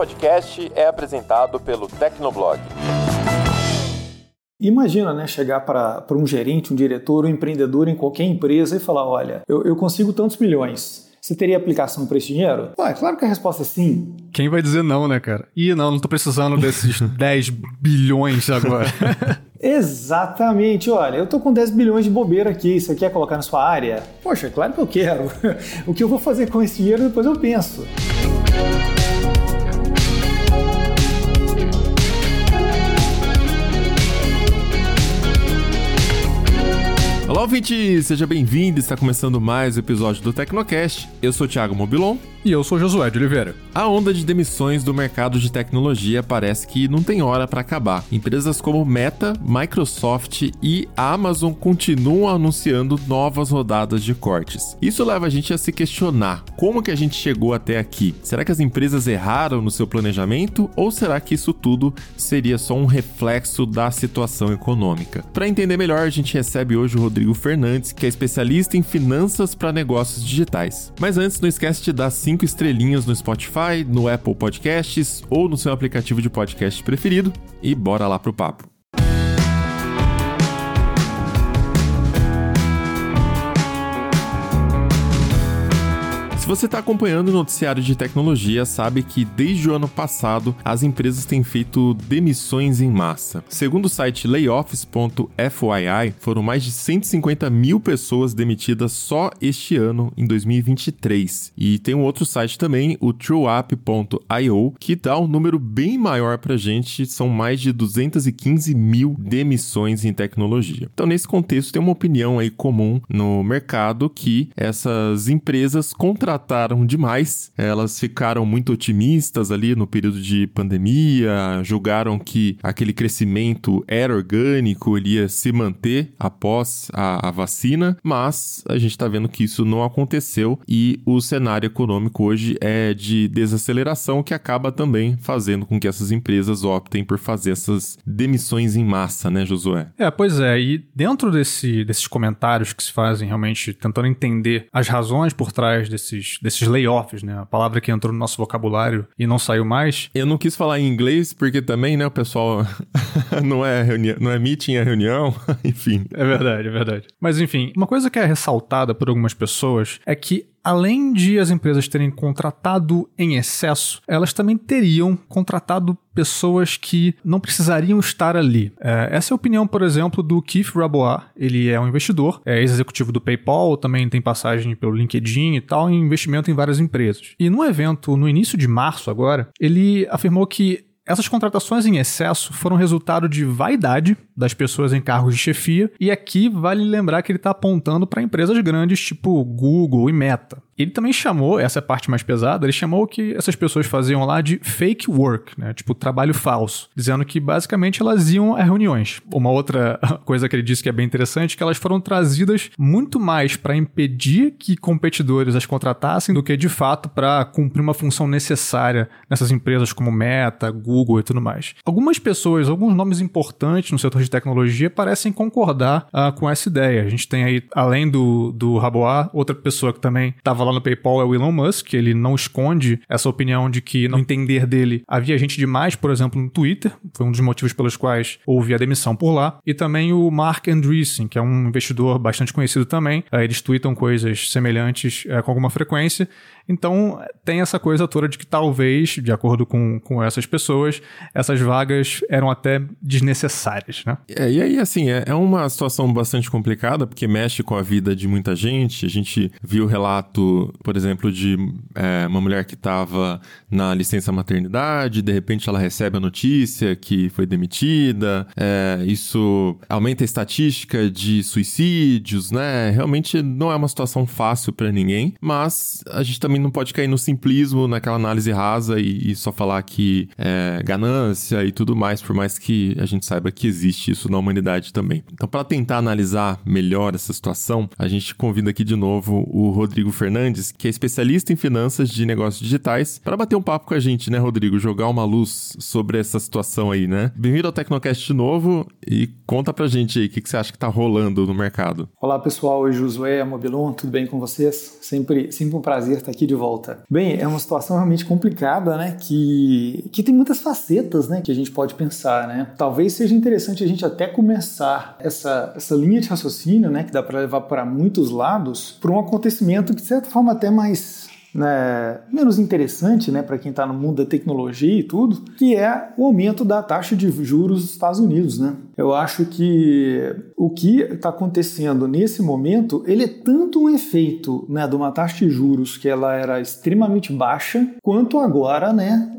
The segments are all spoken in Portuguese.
podcast é apresentado pelo Tecnoblog. Imagina, né, chegar para um gerente, um diretor, um empreendedor em qualquer empresa e falar: olha, eu, eu consigo tantos milhões. Você teria aplicação para esse dinheiro? Ué, claro que a resposta é sim. Quem vai dizer não, né, cara? Ih, não, não tô precisando desses 10 bilhões agora. Exatamente, olha, eu tô com 10 bilhões de bobeira aqui, você quer colocar na sua área? Poxa, claro que eu quero. o que eu vou fazer com esse dinheiro depois eu penso. Olá, ouvinte! Seja bem-vindo! Está começando mais um episódio do Tecnocast. Eu sou o Thiago Mobilon. E eu sou Josué de Oliveira. A onda de demissões do mercado de tecnologia parece que não tem hora para acabar. Empresas como Meta, Microsoft e Amazon continuam anunciando novas rodadas de cortes. Isso leva a gente a se questionar como que a gente chegou até aqui. Será que as empresas erraram no seu planejamento ou será que isso tudo seria só um reflexo da situação econômica? Para entender melhor, a gente recebe hoje o Rodrigo Fernandes, que é especialista em finanças para negócios digitais. Mas antes, não esquece de dar cinco estrelinhas no Spotify, no Apple Podcasts ou no seu aplicativo de podcast preferido e bora lá pro papo. Você está acompanhando o noticiário de tecnologia, sabe que desde o ano passado as empresas têm feito demissões em massa. Segundo o site layoffs.fyi, foram mais de 150 mil pessoas demitidas só este ano, em 2023. E tem um outro site também, o trueup.io, que dá um número bem maior para gente, são mais de 215 mil demissões em tecnologia. Então, nesse contexto, tem uma opinião aí comum no mercado que essas empresas contratam contrataram demais. Elas ficaram muito otimistas ali no período de pandemia, julgaram que aquele crescimento era orgânico, ele ia se manter após a, a vacina, mas a gente está vendo que isso não aconteceu e o cenário econômico hoje é de desaceleração que acaba também fazendo com que essas empresas optem por fazer essas demissões em massa, né, Josué? É, pois é, e dentro desse, desses comentários que se fazem realmente tentando entender as razões por trás desses desses, layoffs, né? A palavra que entrou no nosso vocabulário e não saiu mais. Eu não quis falar em inglês porque também, né, o pessoal não é reunião, não é meeting, é reunião, enfim. É verdade, é verdade. Mas enfim, uma coisa que é ressaltada por algumas pessoas é que além de as empresas terem contratado em excesso, elas também teriam contratado pessoas que não precisariam estar ali. É, essa é a opinião, por exemplo, do Keith Rabois. Ele é um investidor, é ex-executivo do PayPal, também tem passagem pelo LinkedIn e tal, e investimento em várias empresas. E no evento, no início de março agora, ele afirmou que essas contratações em excesso foram resultado de vaidade das pessoas em cargos de chefia, e aqui vale lembrar que ele está apontando para empresas grandes tipo Google e Meta. Ele também chamou, essa é a parte mais pesada, ele chamou o que essas pessoas faziam lá de fake work, né? tipo trabalho falso, dizendo que basicamente elas iam a reuniões. Uma outra coisa que ele disse que é bem interessante é que elas foram trazidas muito mais para impedir que competidores as contratassem do que de fato para cumprir uma função necessária nessas empresas como Meta, Google e tudo mais. Algumas pessoas, alguns nomes importantes no setor de tecnologia parecem concordar uh, com essa ideia. A gente tem aí, além do, do Rabois, outra pessoa que também estava lá no PayPal é o Elon Musk, ele não esconde essa opinião de que, no entender dele, havia gente demais, por exemplo, no Twitter, foi um dos motivos pelos quais houve a demissão por lá, e também o Mark Andreessen, que é um investidor bastante conhecido também, eh, eles tweetam coisas semelhantes é, com alguma frequência, então, tem essa coisa toda de que talvez, de acordo com, com essas pessoas, essas vagas eram até desnecessárias, né? É, e aí, assim, é, é uma situação bastante complicada, porque mexe com a vida de muita gente. A gente viu o relato, por exemplo, de é, uma mulher que estava na licença maternidade, de repente ela recebe a notícia que foi demitida. É, isso aumenta a estatística de suicídios, né? Realmente não é uma situação fácil para ninguém, mas a gente também não pode cair no simplismo, naquela análise rasa e, e só falar que é ganância e tudo mais, por mais que a gente saiba que existe isso na humanidade também. Então, para tentar analisar melhor essa situação, a gente convida aqui de novo o Rodrigo Fernandes, que é especialista em finanças de negócios digitais, para bater um papo com a gente, né, Rodrigo? Jogar uma luz sobre essa situação aí, né? Bem-vindo ao Tecnocast de novo e conta pra gente aí o que, que você acha que tá rolando no mercado. Olá, pessoal. Oi, Josué, Mobilon, tudo bem com vocês? Sempre, sempre um prazer estar aqui aqui de volta. Bem, é uma situação realmente complicada, né? Que, que tem muitas facetas, né? Que a gente pode pensar, né? Talvez seja interessante a gente até começar essa, essa linha de raciocínio, né? Que dá para levar para muitos lados, para um acontecimento que de certa forma até mais né, menos interessante né, para quem está no mundo da tecnologia e tudo, que é o aumento da taxa de juros dos Estados Unidos. Né? Eu acho que o que está acontecendo nesse momento, ele é tanto um efeito né, de uma taxa de juros que ela era extremamente baixa, quanto agora, né,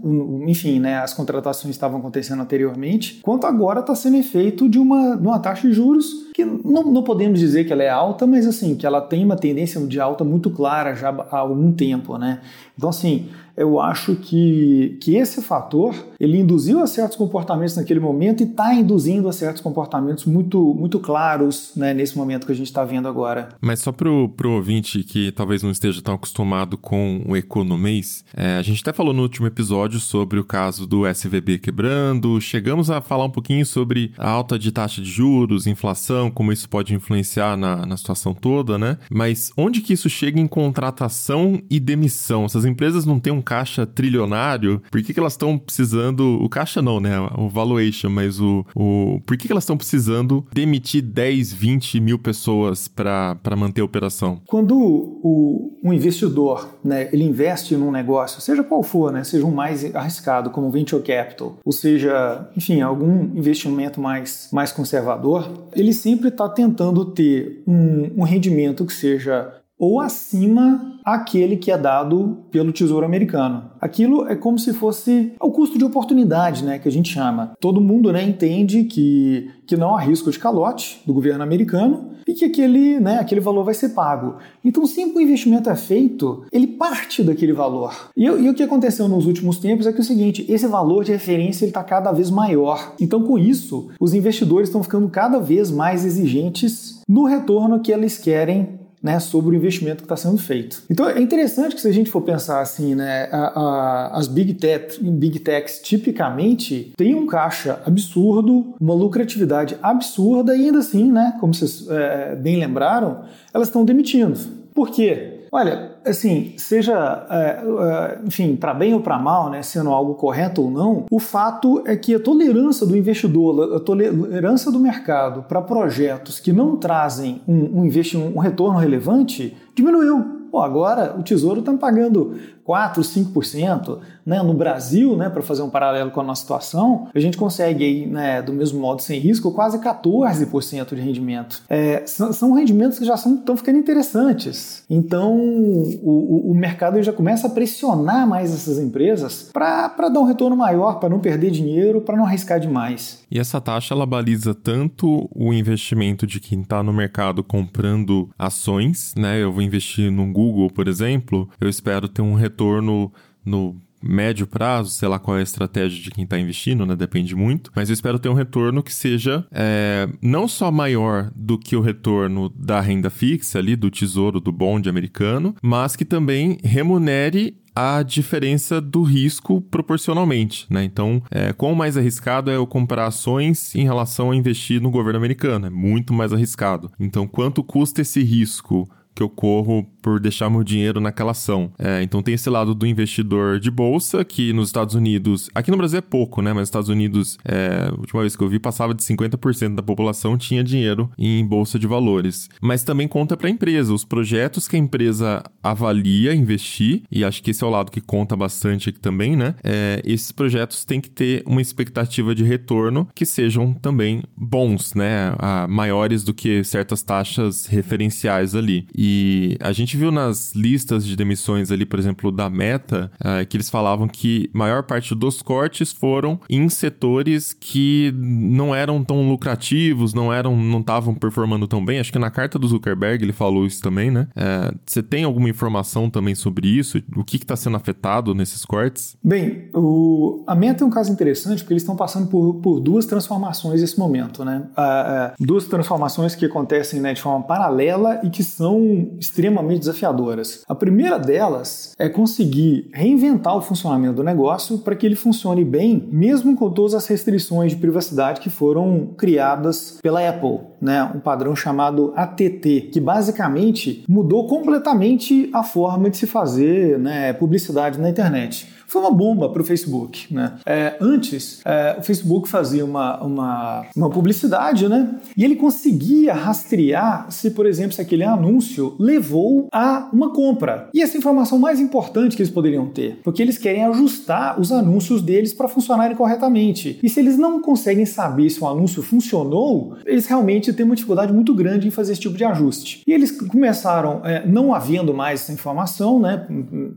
enfim, né, as contratações estavam acontecendo anteriormente, quanto agora está sendo efeito de uma, de uma taxa de juros que não, não podemos dizer que ela é alta, mas assim, que ela tem uma tendência de alta muito clara já há algum tempo, né? Então, assim, eu acho que, que esse fator ele induziu a certos comportamentos naquele momento e está induzindo a certos comportamentos muito, muito claros né, nesse momento que a gente está vendo agora. Mas só para o ouvinte que talvez não esteja tão acostumado com o economês, é, a gente até falou no último episódio sobre o caso do SVB quebrando, chegamos a falar um pouquinho sobre a alta de taxa de juros, inflação, como isso pode influenciar na, na situação toda, né? Mas onde que isso chega em contratação e demissão? Essas empresas não têm um caixa trilionário, por que, que elas estão precisando. O caixa não, né? O valuation, mas o. o por que, que elas estão precisando demitir 10, 20 mil pessoas para manter a operação? Quando o, um investidor né, ele investe num negócio, seja qual for, né? Seja um mais arriscado, como venture capital, ou seja, enfim, algum investimento mais, mais conservador, ele sempre está tentando ter um, um rendimento que seja ou acima aquele que é dado pelo Tesouro Americano. Aquilo é como se fosse o custo de oportunidade, né, que a gente chama. Todo mundo, né, entende que, que não há risco de calote do governo americano e que aquele, né, aquele valor vai ser pago. Então, sempre que o investimento é feito, ele parte daquele valor. E, e o que aconteceu nos últimos tempos é que é o seguinte, esse valor de referência está cada vez maior. Então, com isso, os investidores estão ficando cada vez mais exigentes no retorno que eles querem né, sobre o investimento que está sendo feito. Então é interessante que se a gente for pensar assim, né, a, a, as big, tech, big techs tipicamente têm um caixa absurdo, uma lucratividade absurda e ainda assim, né, como vocês é, bem lembraram, elas estão demitindo. Por quê? Olha, assim, seja, é, é, enfim, para bem ou para mal, né, sendo algo correto ou não, o fato é que a tolerância do investidor, a tolerância do mercado para projetos que não trazem um, um, um retorno relevante diminuiu. Pô, agora o Tesouro está pagando 4, 5%, né? No Brasil, né, para fazer um paralelo com a nossa situação, a gente consegue aí, né, do mesmo modo sem risco, quase 14% de rendimento. É, são, rendimentos que já estão ficando interessantes. Então, o, o, o, mercado já começa a pressionar mais essas empresas para dar um retorno maior, para não perder dinheiro, para não arriscar demais. E essa taxa ela baliza tanto o investimento de quem está no mercado comprando ações, né? Eu vou investir no Google, por exemplo, eu espero ter um retorno no médio prazo, sei lá qual é a estratégia de quem está investindo, né? Depende muito. Mas eu espero ter um retorno que seja é, não só maior do que o retorno da renda fixa ali, do tesouro, do bonde americano, mas que também remunere a diferença do risco proporcionalmente, né? Então, é, quão mais arriscado é eu comprar ações em relação a investir no governo americano? É muito mais arriscado. Então, quanto custa esse risco que eu corro por deixar meu dinheiro naquela ação. É, então tem esse lado do investidor de bolsa, que nos Estados Unidos, aqui no Brasil é pouco, né? Mas nos Estados Unidos, é, a última vez que eu vi, passava de 50% da população tinha dinheiro em bolsa de valores. Mas também conta para a empresa, os projetos que a empresa avalia investir, e acho que esse é o lado que conta bastante aqui também, né? É, esses projetos têm que ter uma expectativa de retorno que sejam também bons, né? A, maiores do que certas taxas referenciais ali. E a gente viu nas listas de demissões ali, por exemplo, da Meta, uh, que eles falavam que maior parte dos cortes foram em setores que não eram tão lucrativos, não eram, não estavam performando tão bem. Acho que na carta do Zuckerberg ele falou isso também, né? Uh, você tem alguma informação também sobre isso? O que está sendo afetado nesses cortes? Bem, o... a Meta é um caso interessante porque eles estão passando por, por duas transformações nesse momento, né? Uh, duas transformações que acontecem né, de forma paralela e que são extremamente desafiadoras. A primeira delas é conseguir reinventar o funcionamento do negócio para que ele funcione bem, mesmo com todas as restrições de privacidade que foram criadas pela Apple. né, um padrão chamado ATT, que basicamente mudou completamente a forma de se fazer né, publicidade na internet foi uma bomba para o Facebook. Né? É, antes, é, o Facebook fazia uma, uma, uma publicidade né? e ele conseguia rastrear se, por exemplo, se aquele anúncio levou a uma compra. E essa informação mais importante que eles poderiam ter, porque eles querem ajustar os anúncios deles para funcionarem corretamente. E se eles não conseguem saber se o anúncio funcionou, eles realmente têm uma dificuldade muito grande em fazer esse tipo de ajuste. E eles começaram, é, não havendo mais essa informação, né,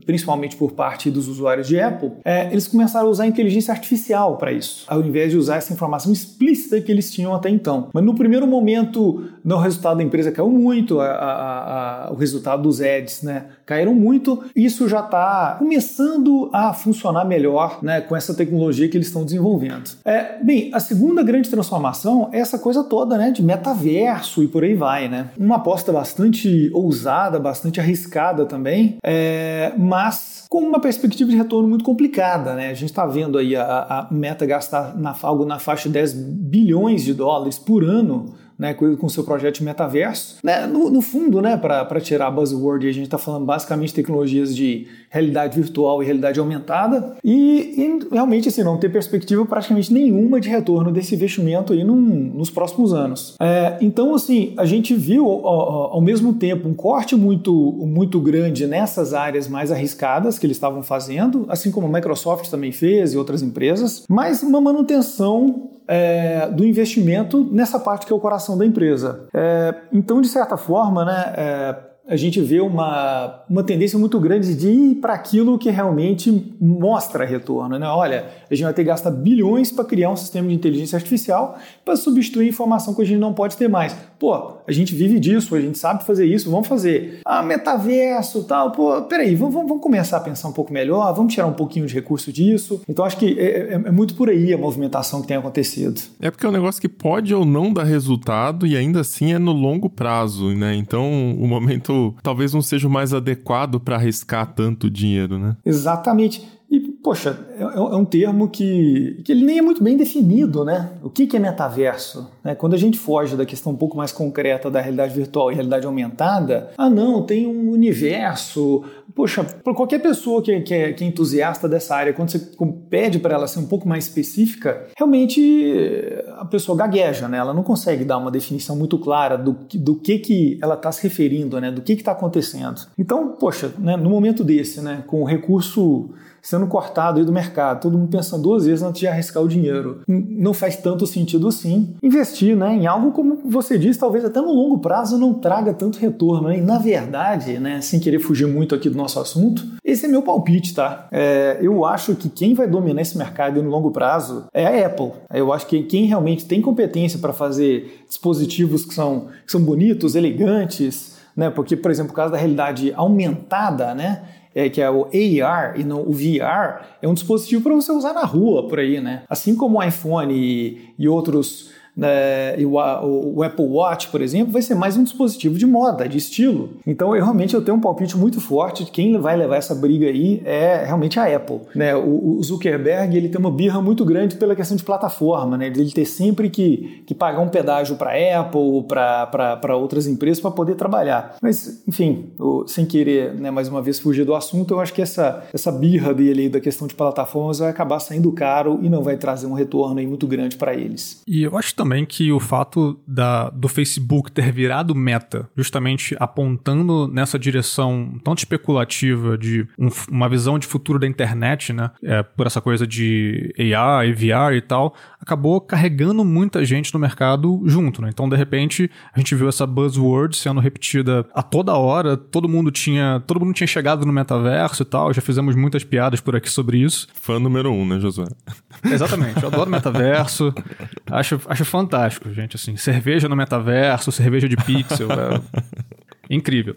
principalmente por parte dos usuários de Apple, é, eles começaram a usar inteligência artificial para isso, ao invés de usar essa informação explícita que eles tinham até então. Mas no primeiro momento, o resultado da empresa caiu muito, a, a, a, o resultado dos ads né, caíram muito. Isso já está começando a funcionar melhor né, com essa tecnologia que eles estão desenvolvendo. É, bem, a segunda grande transformação é essa coisa toda né, de metaverso e por aí vai. Né? Uma aposta bastante ousada, bastante arriscada também, é, mas com uma perspectiva de retorno muito complicada. Né? A gente está vendo aí a, a meta gastar na, algo na faixa de 10 bilhões de dólares por ano né, com o seu projeto metaverso. Né, no, no fundo, né, para tirar a buzzword, a gente está falando basicamente de tecnologias de realidade virtual e realidade aumentada e, e, realmente assim, não ter perspectiva praticamente nenhuma de retorno desse investimento aí num, nos próximos anos. É, então, assim, a gente viu ao, ao, mesmo tempo um corte muito, muito grande nessas áreas mais arriscadas que eles estavam fazendo, assim como a Microsoft também fez e outras empresas, mas uma manutenção é, do investimento nessa parte que é o coração da empresa. É, então, de certa forma, né, é, a gente vê uma, uma tendência muito grande de ir para aquilo que realmente mostra retorno. Né? Olha, a gente vai ter que gastar bilhões para criar um sistema de inteligência artificial para substituir informação que a gente não pode ter mais. Pô, a gente vive disso, a gente sabe fazer isso, vamos fazer. Ah, metaverso tal. Pô, peraí, vamos, vamos começar a pensar um pouco melhor, vamos tirar um pouquinho de recurso disso. Então acho que é, é, é muito por aí a movimentação que tem acontecido. É porque é um negócio que pode ou não dar resultado e ainda assim é no longo prazo, né? Então o momento talvez não seja o mais adequado para arriscar tanto dinheiro, né? Exatamente. E, poxa, é, é, um termo que, que ele nem é muito bem definido, né? O que, que é metaverso? Né? Quando a gente foge da questão um pouco mais concreta da realidade virtual e realidade aumentada, ah, não, tem um universo. Poxa, para qualquer pessoa que, que, é, que é entusiasta dessa área, quando você pede para ela ser um pouco mais específica, realmente a pessoa gagueja, né? Ela não consegue dar uma definição muito clara do, do que, que ela está se referindo, né? Do que está acontecendo. Então, poxa, né, no momento desse, né, com o recurso sendo cortado aí do mercado, todo mundo pensando duas vezes antes de arriscar o dinheiro. Não faz tanto sentido assim investir né, em algo como você disse, talvez até no longo prazo não traga tanto retorno. Né? E na verdade, né, sem querer fugir muito aqui do nosso assunto, esse é meu palpite, tá? É, eu acho que quem vai dominar esse mercado no longo prazo é a Apple. Eu acho que quem realmente tem competência para fazer dispositivos que são, que são bonitos, elegantes, né? Porque, por exemplo, o caso da realidade aumentada, né? É, que é o AR e não o VR, é um dispositivo para você usar na rua por aí, né? Assim como o iPhone e, e outros né, e o, o, Apple Watch, por exemplo, vai ser mais um dispositivo de moda, de estilo. Então, eu realmente eu tenho um palpite muito forte de quem vai levar essa briga aí é realmente a Apple. Né? O, o Zuckerberg ele tem uma birra muito grande pela questão de plataforma, né? ele ter sempre que, que pagar um pedágio para Apple, para outras empresas para poder trabalhar. Mas, enfim, eu, sem querer, né, mais uma vez, fugir do assunto, eu acho que essa, essa birra dele da questão de plataformas vai acabar saindo caro e não vai trazer um retorno aí muito grande para eles. E eu acho também também que o fato da, do Facebook ter virado meta, justamente apontando nessa direção tão especulativa de um, uma visão de futuro da internet, né? É, por essa coisa de e VR e tal, acabou carregando muita gente no mercado junto, né? Então, de repente, a gente viu essa buzzword sendo repetida a toda hora, todo mundo tinha, todo mundo tinha chegado no metaverso e tal, já fizemos muitas piadas por aqui sobre isso. Fã número um, né, Josué? Exatamente, eu adoro metaverso, acho, acho fantástico, gente. Assim, cerveja no metaverso, cerveja de pixel. é incrível.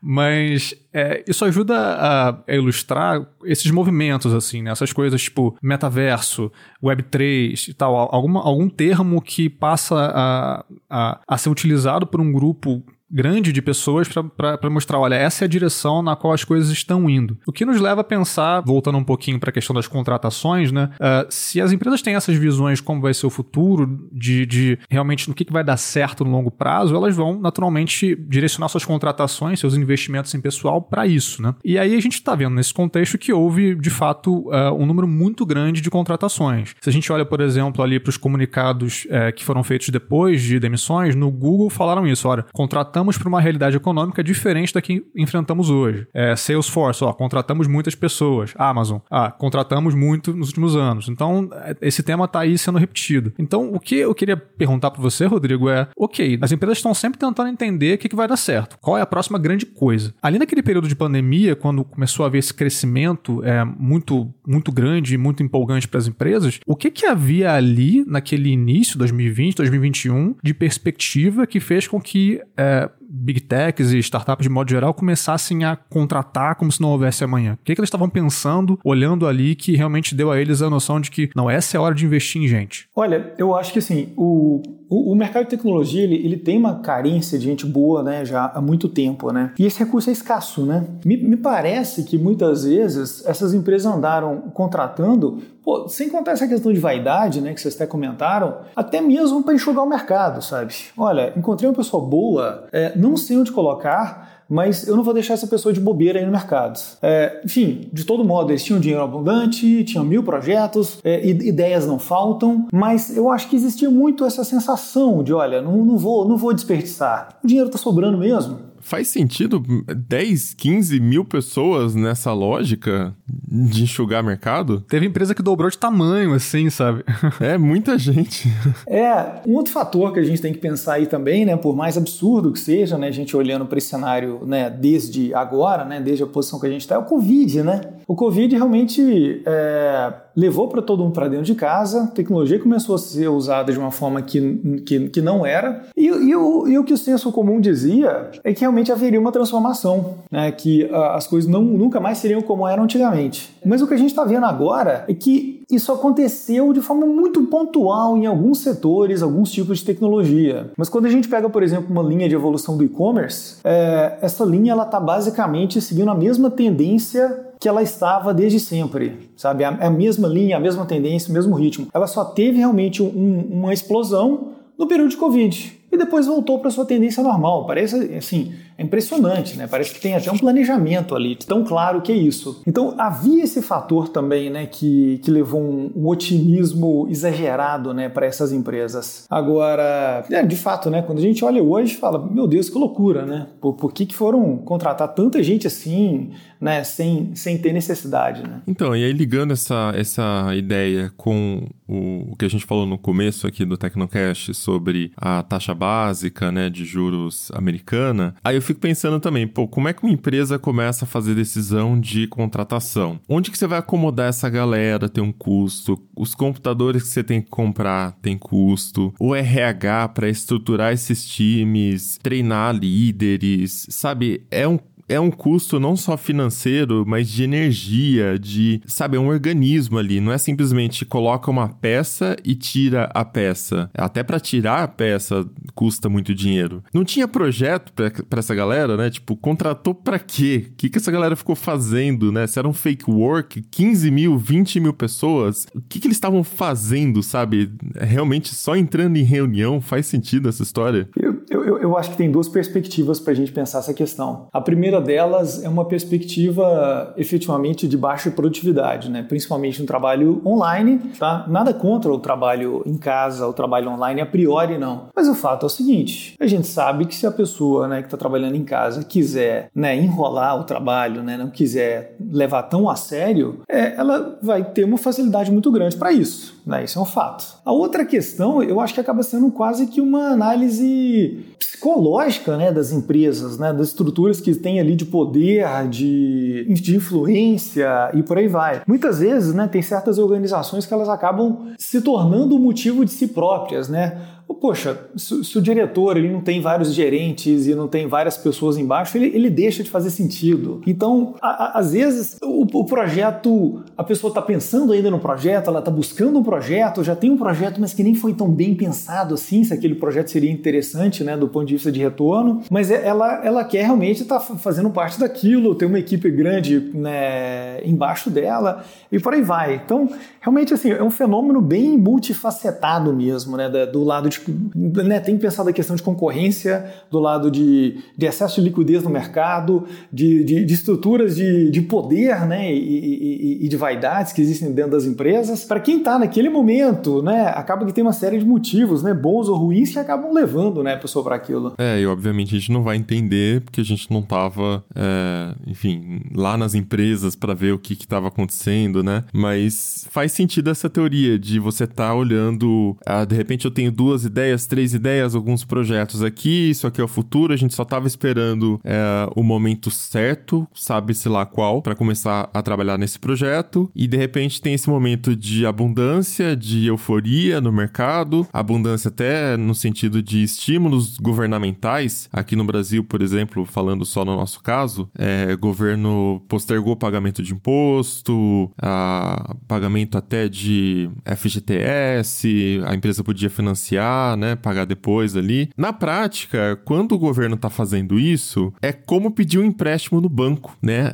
Mas é, isso ajuda a, a, ilustrar esses movimentos, assim, né? Essas coisas tipo metaverso, Web3 e tal. Alguma, algum termo que passa a, a, a ser utilizado por um grupo grande de pessoas para mostrar, olha, essa é a direção na qual as coisas estão indo. O que nos leva a pensar, voltando um pouquinho para a questão das contratações, né? Uh, se as empresas têm essas visões como vai ser o futuro, de, de realmente no que, que vai dar certo no longo prazo, elas vão naturalmente direcionar suas contratações, seus investimentos em pessoal para isso, né? E aí a gente está vendo nesse contexto que houve, de fato, uh, um número muito grande de contratações. Se a gente olha, por exemplo, ali para os comunicados uh, que foram feitos depois de demissões, no Google falaram isso, olha, contratamos para uma realidade econômica diferente da que enfrentamos hoje. É, Salesforce, ó, contratamos muitas pessoas. Amazon, ah, contratamos muito nos últimos anos. Então, esse tema está aí sendo repetido. Então, o que eu queria perguntar para você, Rodrigo, é: ok, as empresas estão sempre tentando entender o que, que vai dar certo. Qual é a próxima grande coisa? Ali naquele período de pandemia, quando começou a haver esse crescimento é, muito, muito grande, muito empolgante para as empresas, o que, que havia ali naquele início, 2020, 2021, de perspectiva que fez com que é, that big techs e startups de modo geral começassem a contratar como se não houvesse amanhã? O que, que eles estavam pensando, olhando ali, que realmente deu a eles a noção de que, não, essa é a hora de investir em gente? Olha, eu acho que assim, o, o, o mercado de tecnologia, ele, ele tem uma carência de gente boa, né, já há muito tempo, né? E esse recurso é escasso, né? Me, me parece que muitas vezes essas empresas andaram contratando Pô, sem contar essa questão de vaidade, né, que vocês até comentaram, até mesmo para enxugar o mercado, sabe? Olha, encontrei uma pessoa boa, é, não sei onde colocar, mas eu não vou deixar essa pessoa de bobeira aí no mercado. É, enfim, de todo modo, eles tinham dinheiro abundante, tinham mil projetos, é, ideias não faltam, mas eu acho que existia muito essa sensação de, olha, não, não, vou, não vou desperdiçar. O dinheiro está sobrando mesmo faz sentido 10, 15 mil pessoas nessa lógica de enxugar mercado? Teve empresa que dobrou de tamanho, assim, sabe? é, muita gente. É, um outro fator que a gente tem que pensar aí também, né, por mais absurdo que seja, né, a gente olhando para esse cenário, né, desde agora, né, desde a posição que a gente está, é o Covid, né? O Covid realmente é, levou para todo mundo para dentro de casa, a tecnologia começou a ser usada de uma forma que, que, que não era, e, e, o, e o que o senso comum dizia é que realmente haveria uma transformação, né? que uh, as coisas não, nunca mais seriam como eram antigamente. Mas o que a gente está vendo agora é que isso aconteceu de forma muito pontual em alguns setores, alguns tipos de tecnologia. Mas quando a gente pega, por exemplo, uma linha de evolução do e-commerce, é, essa linha ela está basicamente seguindo a mesma tendência que ela estava desde sempre, sabe? A, a mesma linha, a mesma tendência, o mesmo ritmo. Ela só teve realmente um, uma explosão no período de Covid e depois voltou para sua tendência normal. Parece assim, é impressionante, né? Parece que tem até um planejamento ali, tão claro que é isso. Então havia esse fator também, né, que, que levou um, um otimismo exagerado, né, para essas empresas. Agora, é, de fato, né, quando a gente olha hoje, fala, meu Deus, que loucura, né? Por, por que, que foram contratar tanta gente assim, né, sem, sem ter necessidade, né? Então, e aí ligando essa, essa ideia com o, o que a gente falou no começo aqui do Tecnocast sobre a taxa básica, né, de juros americana, aí eu fico pensando também, pô, como é que uma empresa começa a fazer decisão de contratação? Onde que você vai acomodar essa galera? Tem um custo. Os computadores que você tem que comprar tem custo. O RH para estruturar esses times, treinar líderes, sabe? É um é um custo não só financeiro, mas de energia, de, sabe, é um organismo ali. Não é simplesmente coloca uma peça e tira a peça. Até para tirar a peça custa muito dinheiro. Não tinha projeto para essa galera, né? Tipo, contratou para quê? O que, que essa galera ficou fazendo, né? Se era um fake work, 15 mil, 20 mil pessoas, o que, que eles estavam fazendo, sabe? Realmente só entrando em reunião faz sentido essa história? Eu, eu, eu acho que tem duas perspectivas para a gente pensar essa questão. A primeira delas é uma perspectiva efetivamente de baixa produtividade, né? principalmente no trabalho online. Tá? Nada contra o trabalho em casa, o trabalho online a priori não. Mas o fato é o seguinte: a gente sabe que se a pessoa né, que está trabalhando em casa quiser né, enrolar o trabalho, né, não quiser levar tão a sério, é, ela vai ter uma facilidade muito grande para isso. Né? Isso é um fato. A outra questão, eu acho que acaba sendo quase que uma análise psicológica né, das empresas, né, das estruturas que têm ali de poder, de, de influência e por aí vai. Muitas vezes né, tem certas organizações que elas acabam se tornando o motivo de si próprias. Né? Poxa, se, se, o diretor ele não tem vários gerentes e não tem várias pessoas embaixo, ele, ele deixa de fazer sentido. Então, a, a, às vezes, o, o, projeto, a pessoa está pensando ainda no projeto, ela está buscando um projeto, já tem um projeto, mas que nem foi tão bem pensado assim, se aquele projeto seria interessante, né, do ponto de vista de retorno, mas é, ela, ela quer realmente estar tá fazendo parte daquilo, ter uma equipe grande né, embaixo dela e por aí vai. Então, realmente, assim, é um fenômeno bem multifacetado mesmo, né, do lado de né, tem pensado a questão de concorrência, do lado de, de excesso de liquidez no mercado, de, de, de estruturas de, de poder né, e, e, e, de vaidades que existem dentro das empresas. Para quem está naquele momento, né, acaba que tem uma série de motivos, né, bons ou ruins, que acabam levando né, a pessoa para aquilo. É, e obviamente a gente não vai entender porque a gente não estava, é, enfim, lá nas empresas para ver o que estava acontecendo, né? Mas faz sentido essa teoria de você estar tá olhando, ah, de repente eu tenho duas ideias ideias, três ideias, alguns projetos aqui, isso aqui é o futuro, a gente só tava esperando é, o momento certo, sabe-se lá qual, para começar a trabalhar nesse projeto, e de repente tem esse momento de abundância, de euforia no mercado, abundância até no sentido de estímulos governamentais, aqui no Brasil, por exemplo, falando só no nosso caso, é, governo postergou pagamento de imposto, a, pagamento até de FGTS, a empresa podia financiar, né? Pagar depois ali. Na prática, quando o governo está fazendo isso, é como pedir um empréstimo no banco, né?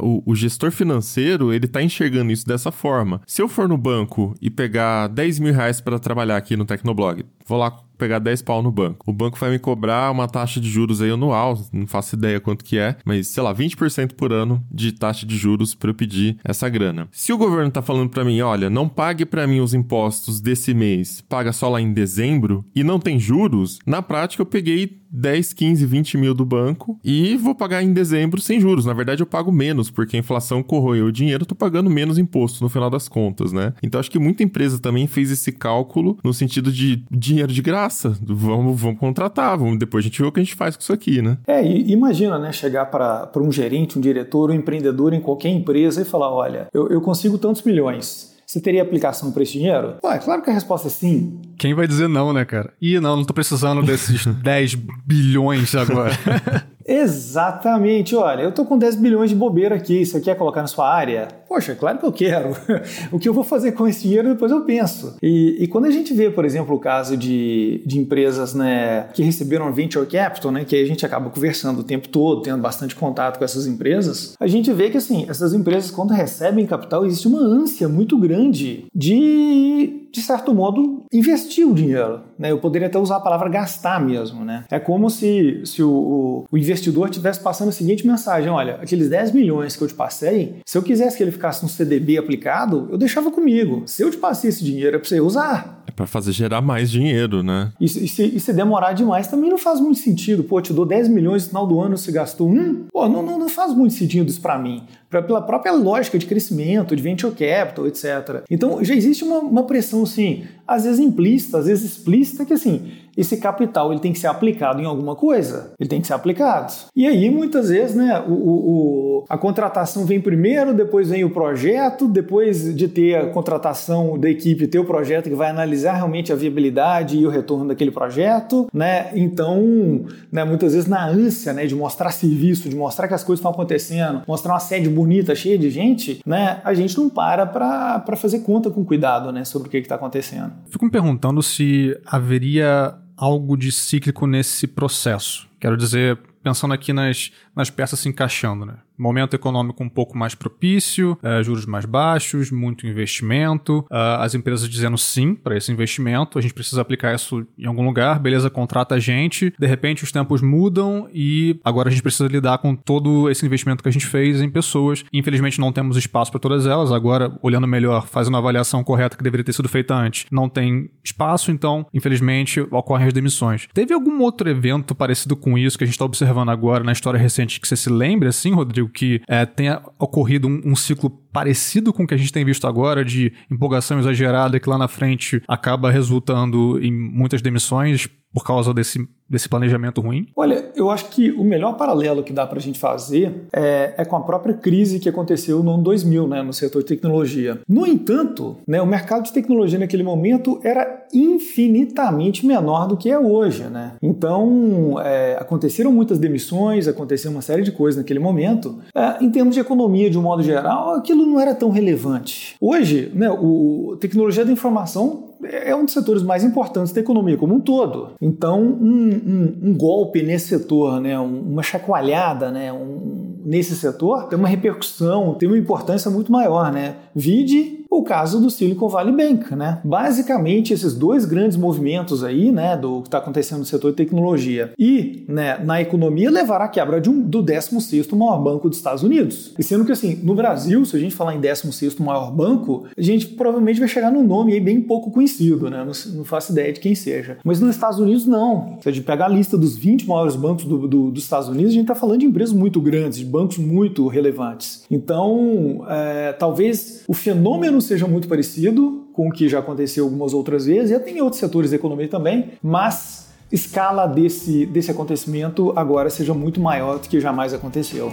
O, o gestor financeiro, ele tá enxergando isso dessa forma. Se eu for no banco e pegar 10 mil reais para trabalhar aqui no Tecnoblog, vou lá pegar 10 pau no banco. O banco vai me cobrar uma taxa de juros aí anual, não faço ideia quanto que é, mas sei lá, 20% por ano de taxa de juros para eu pedir essa grana. Se o governo tá falando para mim, olha, não pague para mim os impostos desse mês, paga só lá em dezembro e não tem juros, na prática eu peguei 10, 15, 20 mil do banco e vou pagar em dezembro sem juros. Na verdade, eu pago menos, porque a inflação corroeu o dinheiro, eu tô pagando menos imposto no final das contas, né? Então acho que muita empresa também fez esse cálculo no sentido de dinheiro de graça. Vamos, vamos contratar, vamos, depois a gente vê o que a gente faz com isso aqui, né? É, e imagina, né, chegar para um gerente, um diretor, um empreendedor em qualquer empresa e falar: olha, eu, eu consigo tantos milhões. Você teria aplicação para esse dinheiro? Pô, é claro que a resposta é sim. Quem vai dizer não, né, cara? Ih, não, não tô precisando desses 10 bilhões agora. Exatamente, olha, eu tô com 10 bilhões de bobeira aqui, você quer colocar na sua área? Poxa, claro que eu quero. o que eu vou fazer com esse dinheiro depois eu penso. E, e quando a gente vê, por exemplo, o caso de, de empresas né, que receberam venture capital, né, que a gente acaba conversando o tempo todo, tendo bastante contato com essas empresas, a gente vê que assim, essas empresas, quando recebem capital, existe uma ânsia muito grande de, de certo modo, investir o dinheiro. Né? Eu poderia até usar a palavra gastar mesmo. Né? É como se, se o, o, investidor estivesse passando a seguinte mensagem: olha, aqueles 10 milhões que eu te passei, se eu quisesse que ele ficasse no CDB aplicado, eu deixava comigo. Se eu te passei esse dinheiro, é para você usar. É para fazer gerar mais dinheiro, né? E, e, se, e, se, demorar demais, também não faz muito sentido. Pô, eu te dou 10 milhões no final do ano, você gastou um. Pô, não, não, não faz muito sentido isso para mim pela própria lógica de crescimento, de venture capital, etc. Então já existe uma, uma pressão assim, às vezes implícita, às vezes explícita, que assim, esse capital ele tem que ser aplicado em alguma coisa, ele tem que ser aplicado. E aí, muitas vezes, né, o, o, a contratação vem primeiro, depois vem o projeto, depois de ter a contratação da equipe, ter o projeto que vai analisar realmente a viabilidade e o retorno daquele projeto, né? Então, né, muitas vezes na ânsia, né, de mostrar serviço, de mostrar que as coisas estão acontecendo, mostrar uma sede bonita, cheia de gente, né, a gente não para para fazer conta com cuidado, né, sobre o que está acontecendo. Fico me perguntando se haveria algo de cíclico nesse processo. Quero dizer, pensando aqui nas, nas peças se encaixando, né? Momento econômico um pouco mais propício, uh, juros mais baixos, muito investimento, uh, as empresas dizendo sim para esse investimento, a gente precisa aplicar isso em algum lugar, beleza, contrata a gente, de repente os tempos mudam e agora a gente precisa lidar com todo esse investimento que a gente fez em pessoas. Infelizmente não temos espaço para todas elas, agora olhando melhor, fazendo a avaliação correta que deveria ter sido feita antes, não tem espaço, então infelizmente ocorrem as demissões. Teve algum outro evento parecido com isso que a gente está observando agora na história recente que você se lembre assim, Rodrigo? Que é, tenha ocorrido um, um ciclo parecido com o que a gente tem visto agora, de empolgação exagerada que lá na frente acaba resultando em muitas demissões por causa desse desse planejamento ruim? Olha, eu acho que o melhor paralelo que dá para a gente fazer é, é, com a própria crise que aconteceu no ano 2000, né, no setor de tecnologia. No entanto, né, o mercado de tecnologia naquele momento era infinitamente menor do que é hoje. Né? Então, é, aconteceram muitas demissões, aconteceu uma série de coisas naquele momento. É, em termos de economia, de um modo geral, aquilo não era tão relevante. Hoje, né, o tecnologia da informação é um dos setores mais importantes da economia como um todo. Então, um, um, um golpe nesse setor, né, uma chacoalhada né, um, nesse setor, tem uma repercussão, tem uma importância muito maior. Né? Vide o caso do Silicon Valley Bank, né? Basicamente, esses dois grandes movimentos aí, né, do que está acontecendo no setor de tecnologia e né, na economia levaram à quebra de um, do 16º maior banco dos Estados Unidos. E sendo que, assim, no Brasil, se a gente falar em 16º maior banco, a gente provavelmente vai chegar num nome aí bem pouco conhecido, né? Não, não faço ideia de quem seja. Mas nos Estados Unidos, não. Se a gente pegar a lista dos 20 maiores bancos do, do, dos Estados Unidos, a gente está falando de empresas muito grandes, de bancos muito relevantes. Então, é, talvez o fenômeno seja muito parecido com o que já aconteceu algumas outras vezes, e tem outros setores da economia também, mas escala desse, desse acontecimento agora seja muito maior do que jamais aconteceu.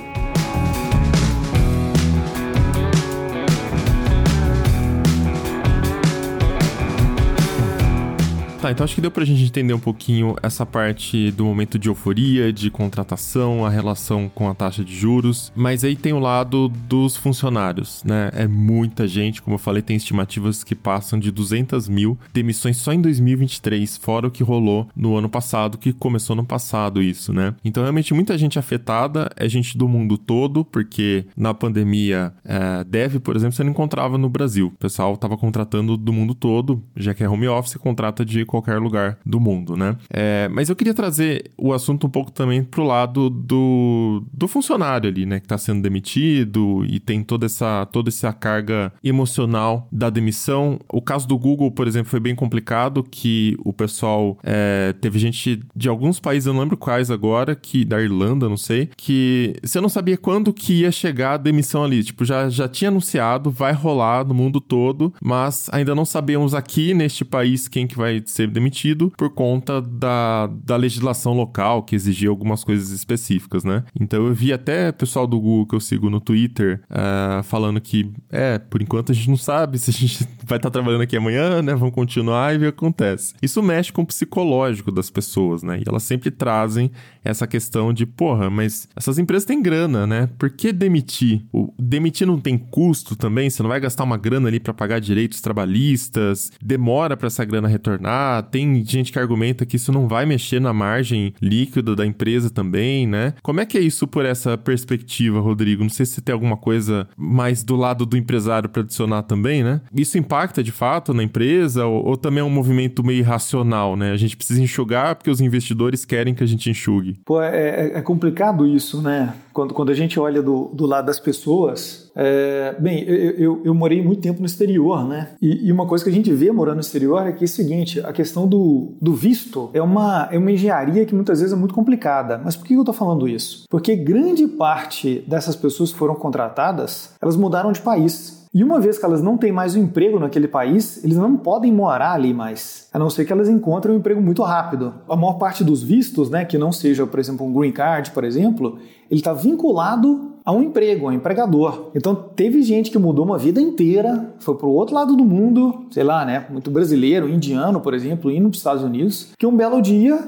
Tá, então acho que deu pra gente entender um pouquinho essa parte do momento de euforia, de contratação, a relação com a taxa de juros, mas aí tem o lado dos funcionários, né? É muita gente, como eu falei, tem estimativas que passam de 200 mil demissões só em 2023, fora o que rolou no ano passado, que começou no passado isso, né? Então realmente muita gente afetada, é gente do mundo todo, porque na pandemia, é, Dev, por exemplo, você não encontrava no Brasil. O pessoal tava contratando do mundo todo, já que é home office, contrata de qualquer lugar do mundo, né? É, mas eu queria trazer o assunto um pouco também pro lado do, do funcionário ali, né? Que tá sendo demitido e tem toda essa, toda essa carga emocional da demissão. O caso do Google, por exemplo, foi bem complicado, que o pessoal é, teve gente de alguns países, eu não lembro quais agora, que da Irlanda, não sei, que você não sabia quando que ia chegar a demissão ali. Tipo, já, já tinha anunciado, vai rolar no mundo todo, mas ainda não sabemos aqui neste país quem que vai ser ser demitido por conta da, da legislação local que exigia algumas coisas específicas, né? Então eu vi até pessoal do Google que eu sigo no Twitter uh, falando que, é, por enquanto a gente não sabe se a gente vai estar tá trabalhando aqui amanhã, né? Vamos continuar e ver o que acontece. Isso mexe com o psicológico das pessoas, né? E elas sempre trazem essa questão de, porra, mas essas empresas têm grana, né? Por que demitir? O demitir não tem custo também? Você não vai gastar uma grana ali para pagar direitos trabalhistas? Demora para essa grana retornar? Tem gente que argumenta que isso não vai mexer na margem líquida da empresa também, né? Como é que é isso por essa perspectiva, Rodrigo? Não sei se tem alguma coisa mais do lado do empresário para adicionar também, né? Isso impacta de fato na empresa ou, ou também é um movimento meio irracional, né? A gente precisa enxugar porque os investidores querem que a gente enxugue. Pô, é, é, é complicado isso, né? Quando, quando a gente olha do, do lado das pessoas, é, bem, eu, eu, eu, morei muito tempo no exterior, né? E, e, uma coisa que a gente vê morando no exterior é que é o seguinte: a questão do, do visto é uma, é uma engenharia que muitas vezes é muito complicada. Mas por que eu estou falando isso? Porque grande parte dessas pessoas que foram contratadas, elas mudaram de país. E uma vez que elas não têm mais um emprego naquele país, eles não podem morar ali mais, a não ser que elas encontrem um emprego muito rápido. A maior parte dos vistos, né, que não seja, por exemplo, um green card, por exemplo, ele está vinculado a um emprego, a um empregador. Então teve gente que mudou uma vida inteira, foi para o outro lado do mundo, sei lá, né, muito brasileiro, indiano, por exemplo, indo para os Estados Unidos, que um belo dia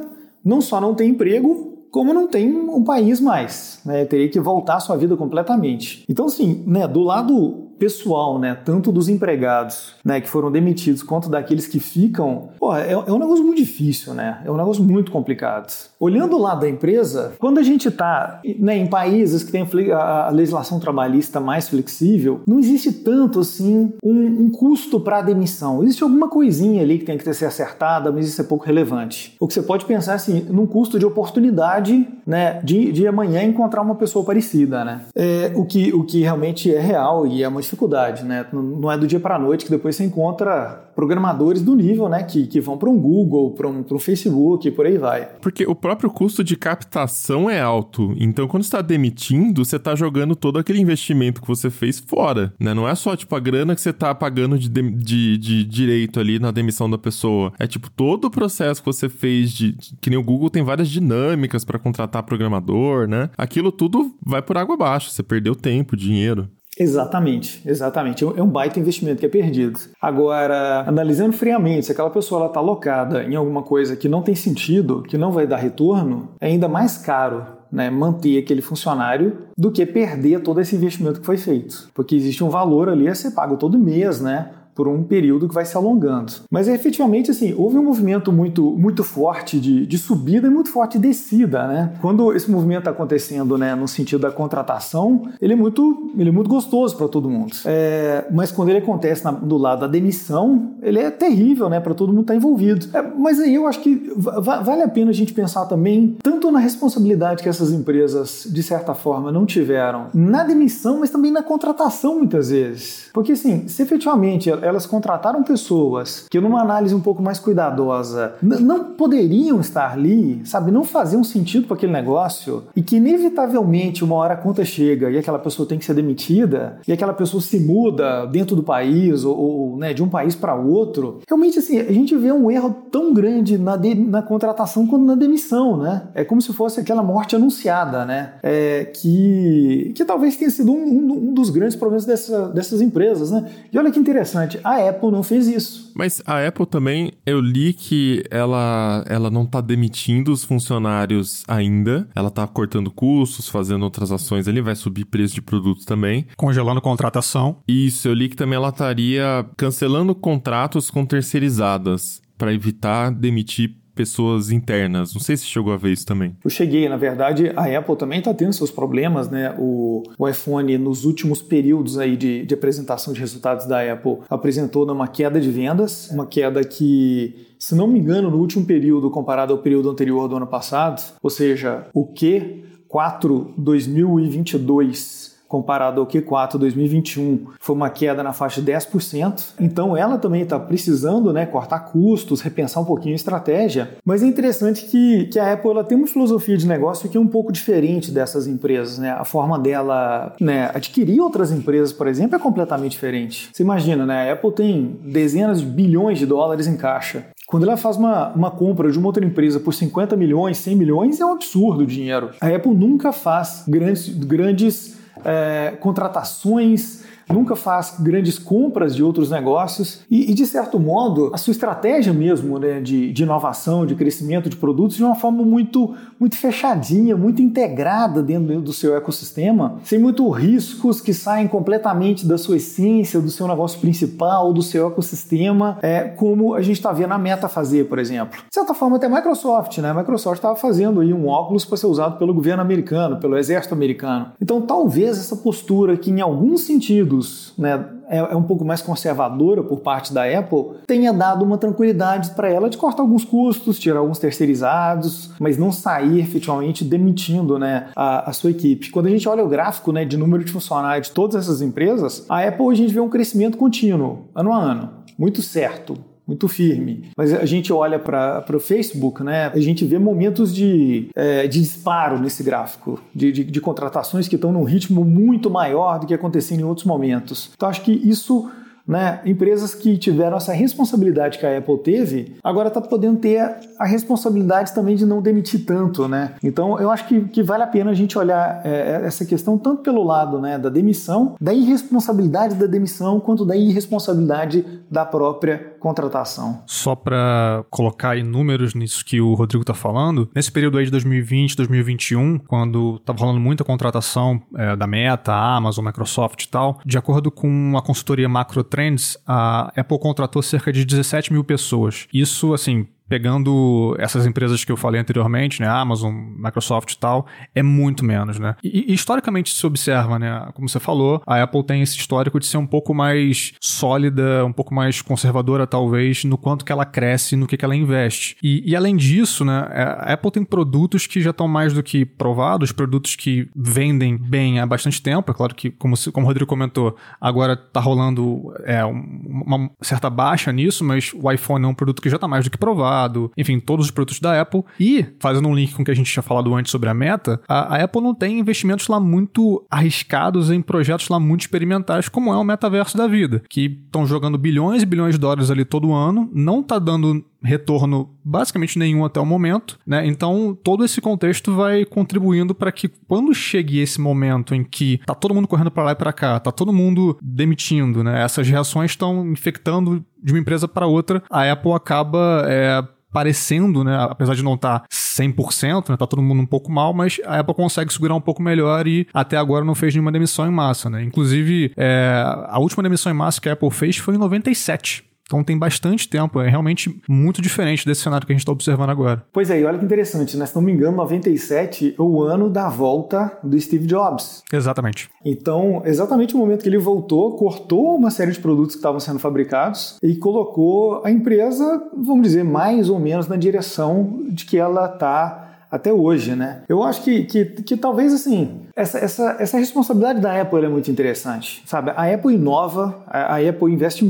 não só não tem emprego, como não tem um país mais, né? Teria que voltar a sua vida completamente. Então, assim, né, do lado pessoal, né, tanto dos empregados, né, que foram demitidos, quanto daqueles que ficam, pô, é, é, um negócio muito difícil, né? É um negócio muito complicado. Olhando lá da empresa, quando a gente está né, em países que têm a legislação trabalhista mais flexível, não existe tanto assim um, um custo para a demissão. Existe alguma coisinha ali que tem que ser acertada, mas isso é pouco relevante. O que você pode pensar assim, num custo de oportunidade, né, de, de amanhã encontrar uma pessoa parecida, né? É, o que o que realmente é real e é uma dificuldade, né? Não é do dia para a noite que depois você encontra programadores do nível, né? Que, que vão para um Google, para um, um Facebook por aí vai. Porque o próprio custo de captação é alto. Então, quando está demitindo, você está jogando todo aquele investimento que você fez fora, né? Não é só, tipo, a grana que você está pagando de, de, de, direito ali na demissão da pessoa. É, tipo, todo o processo que você fez de que nem o Google tem várias dinâmicas para contratar programador, né? Aquilo tudo vai por água abaixo. Você perdeu tempo, dinheiro. Exatamente, exatamente. É um baita investimento que é perdido. Agora, analisando friamente, se aquela pessoa está alocada em alguma coisa que não tem sentido, que não vai dar retorno, é ainda mais caro né, manter aquele funcionário do que perder todo esse investimento que foi feito. Porque existe um valor ali a ser pago todo mês, né? Por um período que vai se alongando. Mas efetivamente, assim, houve um movimento muito, muito forte de, de subida e muito forte de descida, né? Quando esse movimento está acontecendo, né, no sentido da contratação, ele é muito, ele é muito gostoso para todo mundo. É, mas quando ele acontece na, do lado da demissão, ele é terrível, né, para todo mundo estar tá envolvido. É, mas aí eu acho que vale a pena a gente pensar também tanto na responsabilidade que essas empresas, de certa forma, não tiveram na demissão, mas também na contratação, muitas vezes. Porque, assim, se efetivamente elas contrataram pessoas que, numa análise um pouco mais cuidadosa, não poderiam estar ali, sabe, não faziam sentido para aquele negócio e que, inevitavelmente, uma hora a conta chega e aquela pessoa tem que ser demitida e aquela pessoa se muda dentro do país ou, ou né, de um país para outro, realmente, assim, a gente vê um erro tão grande na, de, na contratação quanto na demissão, né? É como se fosse aquela morte anunciada, né? É, que, que talvez tenha sido um, um, um dos grandes problemas dessa, dessas empresas, né? E olha que interessante, a Apple não fez isso. Mas a Apple também, eu li que ela, ela não tá demitindo os funcionários ainda. Ela tá cortando custos, fazendo outras ações ali, vai subir preço de produtos também. Congelando contratação. Isso, eu li que também ela estaria cancelando contratos com terceirizadas para evitar demitir pessoas internas. Não sei se chegou a ver isso também. Eu cheguei, na verdade, a Apple também está tendo seus problemas, né? O, o, iPhone, nos últimos períodos aí de, de apresentação de resultados da Apple, apresentou uma queda de vendas, uma queda que se não me engano, no último período comparado ao período anterior do ano passado, ou seja, o Q4 2022 comparado ao Q4 2021, foi uma queda na faixa de 10%. Então ela também está precisando né, cortar custos, repensar um pouquinho a estratégia. Mas é interessante que, que a Apple ela tem uma filosofia de negócio que é um pouco diferente dessas empresas. Né? A forma dela né, adquirir outras empresas, por exemplo, é completamente diferente. Você imagina, né? a Apple tem dezenas de bilhões de dólares em caixa. Quando ela faz uma, uma compra de uma outra empresa por 50 milhões, 100 milhões, é um absurdo o dinheiro. A Apple nunca faz grandes, grandes é, contratações nunca faz grandes compras de outros negócios e, e de certo modo, a sua estratégia mesmo né, de, de inovação, de crescimento de produtos de uma forma muito, muito fechadinha, muito integrada dentro do seu ecossistema, sem muitos riscos que saem completamente da sua essência, do seu negócio principal, do seu ecossistema, é, como a gente está vendo a Meta fazer, por exemplo. De certa forma, até a Microsoft, né? A Microsoft estava fazendo aí um óculos para ser usado pelo governo americano, pelo exército americano. Então, talvez essa postura que, em algum sentido, né, é, é, um pouco mais conservadora por parte da Apple, tenha dado uma tranquilidade para ela de cortar alguns custos, tirar alguns terceirizados, mas não sair efetivamente demitindo né, a, a sua equipe. Quando a gente olha o gráfico né, de número de funcionários de todas essas empresas, a Apple a gente vê um crescimento contínuo, ano a ano, muito certo muito firme. Mas a gente olha para o Facebook, né? A gente vê momentos de, é, de disparo nesse gráfico, de, de, de contratações que estão num ritmo muito maior do que acontecia em outros momentos. Então acho que isso né? Empresas que tiveram essa responsabilidade que a Apple teve, agora está podendo ter a responsabilidade também de não demitir tanto, né? Então eu acho que, que vale a pena a gente olhar é, essa questão tanto pelo lado né, da demissão, da irresponsabilidade da demissão, quanto da irresponsabilidade da própria contratação. Só para colocar aí números nisso que o Rodrigo está falando, nesse período aí de 2020, 2021, quando estava rolando muita contratação é, da Meta, Amazon, Microsoft e tal, de acordo com a consultoria Macro Trends, a Apple contratou cerca de 17 mil pessoas. Isso, assim, pegando essas empresas que eu falei anteriormente, né, Amazon, Microsoft e tal, é muito menos, né? E, e, historicamente se observa, né, como você falou, a Apple tem esse histórico de ser um pouco mais sólida, um pouco mais conservadora talvez no quanto que ela cresce, no que que ela investe. E, e além disso, né, a Apple tem produtos que já estão mais do que provados, produtos que vendem bem há bastante tempo. É claro que, como, como o Rodrigo comentou, agora está rolando é, uma certa baixa nisso, mas o iPhone é um produto que já está mais do que provado. Enfim, todos os produtos da Apple. E, fazendo um link com o que a gente tinha falado antes sobre a meta, a, a Apple não tem investimentos lá muito arriscados em projetos lá muito experimentais, como é o metaverso da vida, que estão jogando bilhões e bilhões de dólares ali todo ano, não está dando retorno basicamente nenhum até o momento, né? Então todo esse contexto vai contribuindo para que quando chegue esse momento em que tá todo mundo correndo para lá e para cá, tá todo mundo demitindo, né? Essas reações estão infectando de uma empresa para outra, a Apple acaba é, parecendo, né, apesar de não estar tá 100%, né, tá todo mundo um pouco mal, mas a Apple consegue segurar um pouco melhor e até agora não fez nenhuma demissão em massa, né? Inclusive, é, a última demissão em massa que a Apple fez foi em 97. Então tem bastante tempo, é realmente muito diferente desse cenário que a gente está observando agora. Pois é, e olha que interessante, né? Se não me engano, 97 é o ano da volta do Steve Jobs. Exatamente. Então, exatamente o momento que ele voltou, cortou uma série de produtos que estavam sendo fabricados e colocou a empresa, vamos dizer, mais ou menos na direção de que ela está até hoje, né? Eu acho que, que, que talvez assim, essa, essa, essa responsabilidade da Apple é muito interessante, sabe? A Apple inova, a, a Apple investe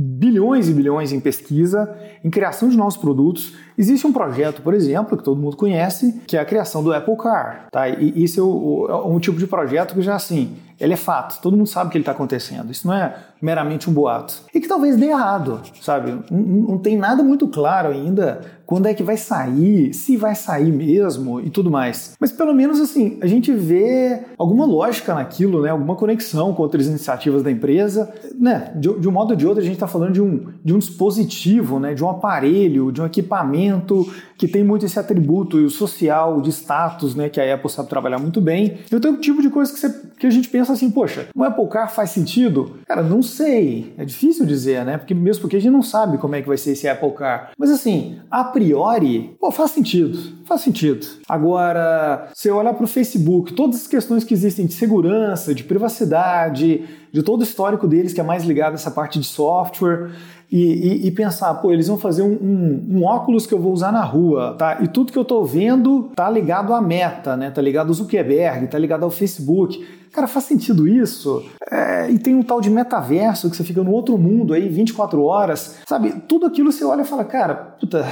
bilhões e bilhões em pesquisa, em criação de novos produtos. Existe um projeto, por exemplo, que todo mundo conhece, que é a criação do Apple Car. Tá? E isso é, o, é um tipo de projeto que já assim, ele é fato, todo mundo sabe que ele está acontecendo. Isso não é meramente um boato. E que talvez dê errado, sabe? Não, não tem nada muito claro ainda quando é que vai sair, se vai sair mesmo e tudo mais. Mas pelo menos assim, a gente vê alguma lógica naquilo, né? Alguma conexão com outras iniciativas da empresa, né? De, de um modo ou de outro, a gente está falando de um, de um dispositivo, né? De um aparelho, de um equipamento que tem muito esse atributo social de status, né? Que a Apple sabe trabalhar muito bem. Então, é o tipo de coisa que, você, que a gente pensa assim, poxa, o Apple Car faz sentido? Cara, não sei. É difícil dizer, né? Porque mesmo porque a gente não sabe como é que vai ser esse Apple Car. Mas assim, a priori, pô, faz sentido. Faz sentido. Agora, se eu olhar para o Facebook, todas as questões que existem de segurança, de privacidade, de todo o histórico deles que é mais ligado a essa parte de software, e, e, e, pensar, pô, eles vão fazer um, um, um, óculos que eu vou usar na rua, tá? E tudo que eu tô vendo tá ligado à meta, né? Tá ligado ao Zuckerberg, tá ligado ao Facebook. Cara, faz sentido isso? É, e tem um tal de metaverso que você fica no outro mundo aí 24 horas, sabe? Tudo aquilo você olha e fala, cara, puta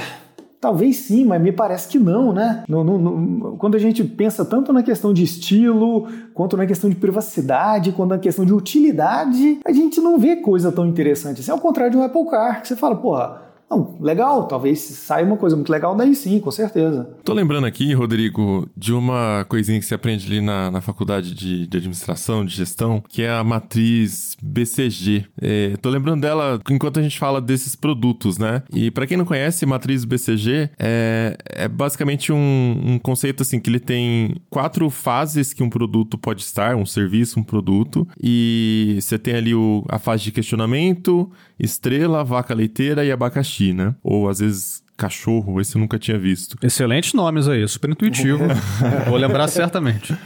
Talvez sim, mas me parece que não, né? No, no, no, quando a gente pensa tanto na questão de estilo, quanto na questão de privacidade, quanto na questão de utilidade, a gente não vê coisa tão interessante assim. Ao contrário de um Apple Car, que você fala, porra, não, legal, talvez saia uma coisa muito legal daí sim, com certeza. Tô lembrando aqui, Rodrigo, de uma coisinha que você aprende ali na, na faculdade de, de administração, de gestão, que é a matriz BCG. É, tô lembrando dela enquanto a gente fala desses produtos, né? E para quem não conhece, matriz BCG é, é basicamente um, um conceito assim que ele tem quatro fases que um produto pode estar, um serviço, um produto, e você tem ali o, a fase de questionamento, estrela, vaca leiteira e abacaxi, né? Ou às vezes cachorro, esse eu nunca tinha visto. Excelentes nomes aí, super intuitivo. Vou lembrar certamente.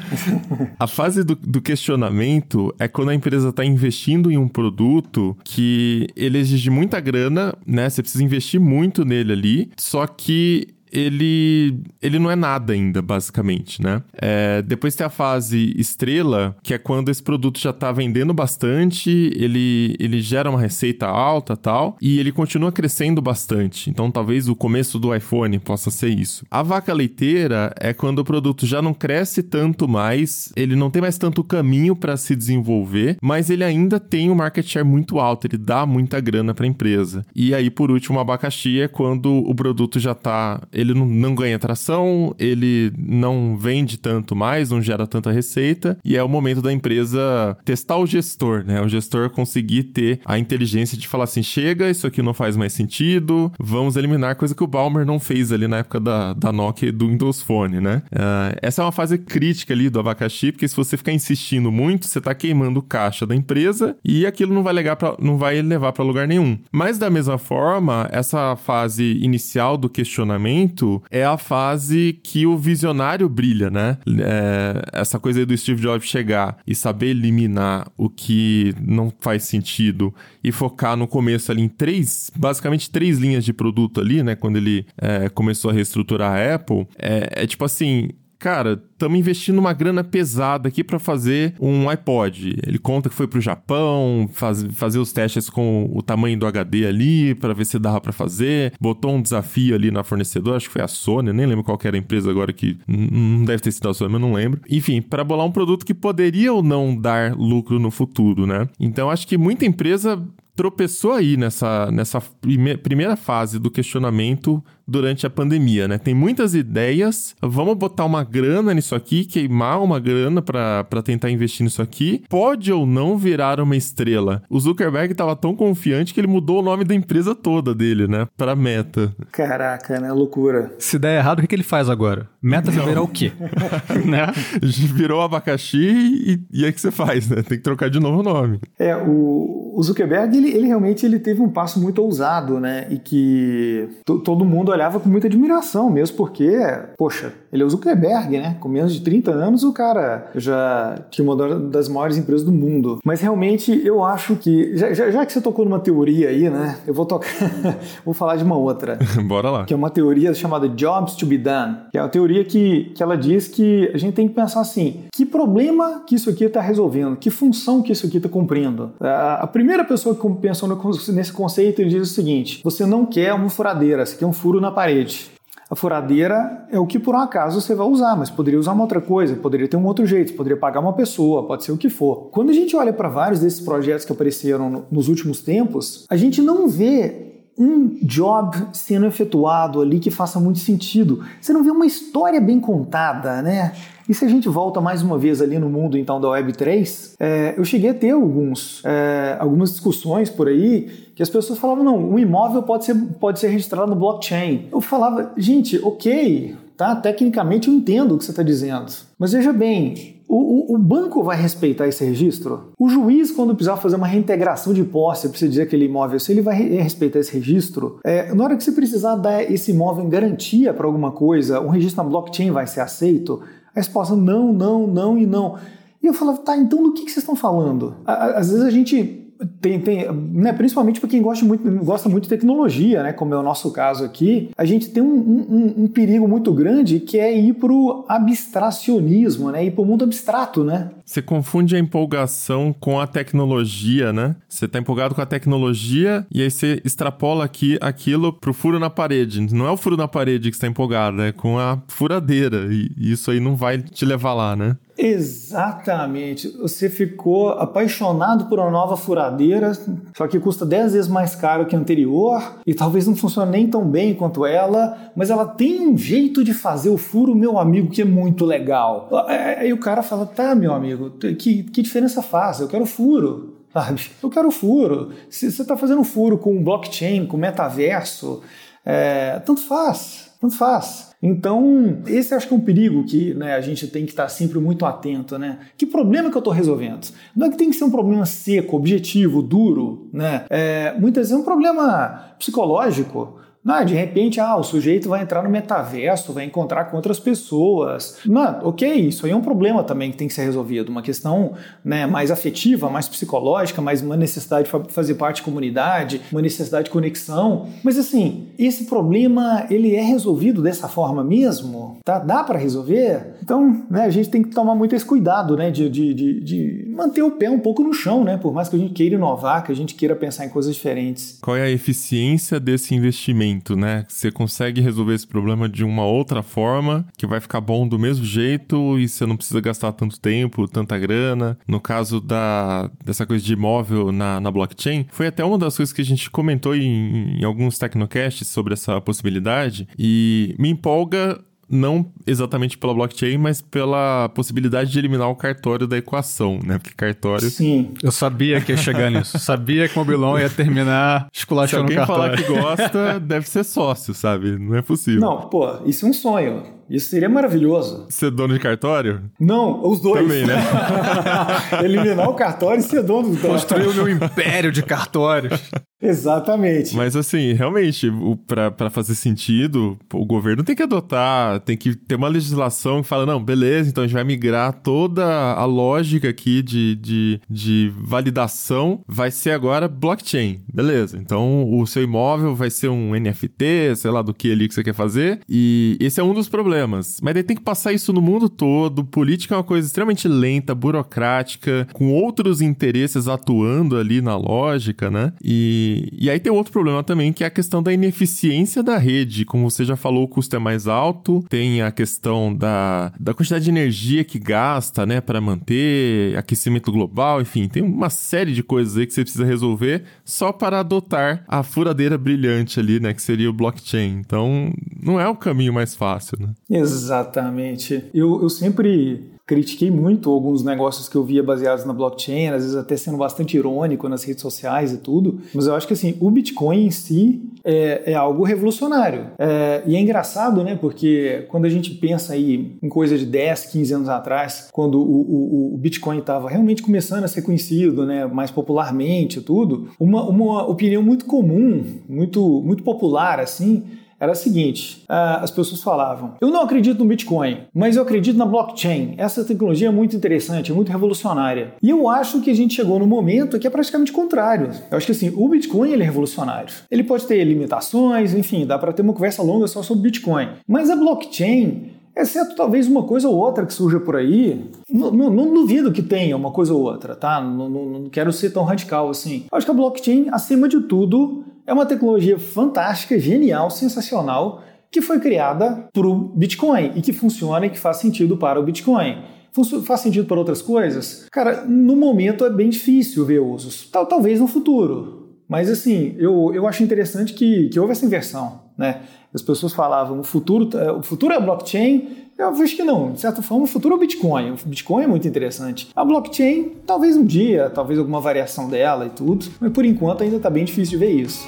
A fase do, do, questionamento é quando a empresa está investindo em um produto que ele exige muita grana, né? Você precisa investir muito nele ali, só que ele, ele não é nada ainda, basicamente, né? É, depois tem a fase estrela, que é quando esse produto já tá vendendo bastante, ele, ele gera uma receita alta tal, e ele continua crescendo bastante. Então talvez o começo do iPhone possa ser isso. A vaca leiteira é quando o produto já não cresce tanto mais, ele não tem mais tanto caminho para se desenvolver, mas ele ainda tem um market share muito alto, ele dá muita grana para a empresa. E aí, por último, o abacaxi é quando o produto já tá ele não, não ganha tração, ele não vende tanto mais, não gera tanta receita, e é o momento da empresa testar o gestor, né? O gestor conseguir ter a inteligência de falar assim: chega, isso aqui não faz mais sentido, vamos eliminar, coisa que o Balmer não fez ali na época da, da Nokia e do Windows Phone, né? Uh, essa é uma fase crítica ali do abacaxi, porque se você ficar insistindo muito, você tá queimando caixa da empresa e aquilo não vai, levar pra, não vai levar para lugar nenhum. Mas da mesma forma, essa fase inicial do questionamento é a fase que o visionário brilha, né? É, essa coisa aí do Steve Jobs chegar e saber eliminar o que não faz sentido e focar no começo ali em três, basicamente três linhas de produto ali, né? Quando ele é, começou a reestruturar a Apple, é, é tipo assim, cara, estamos investindo uma grana pesada aqui para fazer um iPod. Ele conta que foi pro Japão, faz, fazer os testes com o tamanho do HD ali, para ver se dava para fazer. Botou um desafio ali na fornecedora, acho que foi a Sony, nem lembro qual era a empresa agora que não deve ter sido a Sony, mas não lembro. Enfim, para bolar um produto que poderia ou não dar lucro no futuro, né? Então acho que muita empresa tropeçou aí nessa, nessa prime primeira fase do questionamento durante a pandemia, né? Tem muitas ideias, vamos botar uma grana nisso aqui, queimar uma grana para tentar investir nisso aqui. Pode ou não virar uma estrela. O Zuckerberg estava tão confiante que ele mudou o nome da empresa toda dele, né? Para Meta. Caraca, né? Loucura. Se der errado, o que, que ele faz agora? Meta vai virar o quê? né? Virou abacaxi e, e é que você faz, né? Tem que trocar de novo o nome. É, o, o Zuckerberg, ele, ele realmente ele teve um passo muito ousado, né? E que todo mundo olhava com muita admiração, mesmo porque, poxa, ele é o Zuckerberg, né? Com menos de 30 anos, o cara já tinha uma das maiores empresas do mundo. Mas realmente eu acho que, já, já que você tocou numa teoria aí, né? Eu vou tocar, vou falar de uma outra. Bora lá. Que é uma teoria chamada Jobs to be Done. Que é uma teoria que, que ela diz que a gente tem que pensar assim: que problema que isso aqui está resolvendo? Que função que isso aqui está cumprindo? A, a primeira pessoa que pensou nesse conceito, ele diz o seguinte: você não quer uma furadeira, você quer um furo na parede. A furadeira é o que por um acaso você vai usar, mas poderia usar uma outra coisa, poderia ter um outro jeito, poderia pagar uma pessoa, pode ser o que for. Quando a gente olha para vários desses projetos que apareceram nos últimos tempos, a gente não vê um job sendo efetuado ali que faça muito sentido. Você não vê uma história bem contada, né? E se a gente volta mais uma vez ali no mundo então da Web3, é, eu cheguei a ter alguns, é, algumas discussões por aí que as pessoas falavam, não, um imóvel pode ser, pode ser registrado no blockchain. Eu falava, gente, ok, tá? Tecnicamente eu entendo o que você está dizendo. Mas veja bem, o, o, o, banco vai respeitar esse registro? O juiz, quando precisar fazer uma reintegração de posse, precisa dizer aquele imóvel, se ele vai respeitar esse registro, é, na hora que você precisar dar esse imóvel em garantia para alguma coisa, um registro na blockchain vai ser aceito? A resposta não, não, não e não. E eu falava, tá, então do que, que vocês estão falando? Às vezes a gente tem, tem né, principalmente para quem gosta muito, gosta muito de tecnologia, né, como é o nosso caso aqui, a gente tem um, um, um perigo muito grande que é ir para o abstracionismo, né, ir para o mundo abstrato, né? Você confunde a empolgação com a tecnologia, né? Você está empolgado com a tecnologia e aí você extrapola aqui aquilo pro furo na parede. Não é o furo na parede que está empolgado, é com a furadeira e isso aí não vai te levar lá, né? Exatamente. Você ficou apaixonado por uma nova furadeira, só que custa 10 vezes mais caro que a anterior e talvez não funcione nem tão bem quanto ela, mas ela tem um jeito de fazer o furo, meu amigo, que é muito legal. Aí o cara fala: tá, meu amigo, que, que diferença faz? Eu quero furo. Sabe? Eu quero furo. Se você está fazendo furo com blockchain, com metaverso, é, tanto faz, tanto faz. Então, esse acho que é um perigo que né, a gente tem que estar sempre muito atento, né? Que problema que eu estou resolvendo? Não é que tem que ser um problema seco, objetivo, duro, né? É, muitas vezes é um problema psicológico. Não, de repente, ah, o sujeito vai entrar no metaverso, vai encontrar com outras pessoas. Não, ok, isso aí é um problema também que tem que ser resolvido. Uma questão né, mais afetiva, mais psicológica, mais uma necessidade de fazer parte de comunidade, uma necessidade de conexão. Mas assim, esse problema, ele é resolvido dessa forma mesmo? Tá? Dá para resolver? Então, né, a gente tem que tomar muito esse cuidado, né? De, de, de, de manter o pé um pouco no chão, né? Por mais que a gente queira inovar, que a gente queira pensar em coisas diferentes. Qual é a eficiência desse investimento, né? Você consegue resolver esse problema de uma outra forma, que vai ficar bom do mesmo jeito e você não precisa gastar tanto tempo, tanta grana. No caso da, dessa coisa de imóvel na, na blockchain, foi até uma das coisas que a gente comentou em, em alguns Tecnocasts sobre essa possibilidade e me empolga não exatamente pela blockchain, mas pela possibilidade de eliminar o cartório da equação, né? Porque cartório. Sim. Eu sabia que ia chegar nisso. Sabia que o mobilão ia terminar esculachando o cartório. Se alguém falar que gosta, deve ser sócio, sabe? Não é possível. Não, pô, isso é um sonho. Isso seria maravilhoso. Ser dono de cartório? Não, os dois. Também, né? Eliminar o cartório e ser dono do Construir o meu império de cartórios. Exatamente. Mas assim, realmente, para fazer sentido, o governo tem que adotar, tem que ter uma legislação que fala, não, beleza, então a gente vai migrar toda a lógica aqui de, de, de validação, vai ser agora blockchain, beleza. Então o seu imóvel vai ser um NFT, sei lá do que ali que você quer fazer, e esse é um dos problemas. Mas daí tem que passar isso no mundo todo, política é uma coisa extremamente lenta, burocrática, com outros interesses atuando ali na lógica, né? E e, aí tem outro problema também, que é a questão da ineficiência da rede. Como você já falou, o custo é mais alto, tem a questão da, da quantidade de energia que gasta, né, para manter aquecimento global, enfim, tem uma série de coisas aí que você precisa resolver só para adotar a furadeira brilhante ali, né, que seria o blockchain. Então, não é o caminho mais fácil, né? Exatamente. Eu, eu sempre critiquei muito alguns negócios que eu via baseados na blockchain, às vezes até sendo bastante irônico nas redes sociais e tudo, mas eu acho que assim, o Bitcoin em si é, é algo revolucionário. É, e é engraçado, né, porque quando a gente pensa aí em coisa de 10, 15 anos atrás, quando o, o, o Bitcoin estava realmente começando a ser conhecido, né, mais popularmente e tudo, uma, uma opinião muito comum, muito, muito popular assim, era a seguinte: uh, as pessoas falavam, eu não acredito no Bitcoin, mas eu acredito na blockchain. Essa tecnologia é muito interessante, é muito revolucionária. E eu acho que a gente chegou no momento que é praticamente contrário. Eu acho que assim, o Bitcoin ele é revolucionário. Ele pode ter limitações, enfim, dá para ter uma conversa longa só sobre Bitcoin. Mas a blockchain Exceto talvez uma coisa ou outra que surja por aí. Não, não, não duvido que tenha uma coisa ou outra, tá? Não, não, quero ser tão radical assim. Acho que a blockchain, acima de tudo, é uma tecnologia fantástica, genial, sensacional, que foi criada para o Bitcoin e que funciona e que faz sentido para o Bitcoin. Faz sentido para outras coisas? Cara, no momento é bem difícil ver usos. Tal, talvez no futuro. Mas assim, eu, eu acho interessante que, que houve essa inversão. Né? As pessoas falavam o futuro, é, o futuro é blockchain. Eu acho que não. De certa forma, o futuro é o Bitcoin. O Bitcoin é muito interessante. A blockchain, talvez um dia, talvez alguma variação dela e tudo, mas por enquanto ainda está bem difícil de ver isso.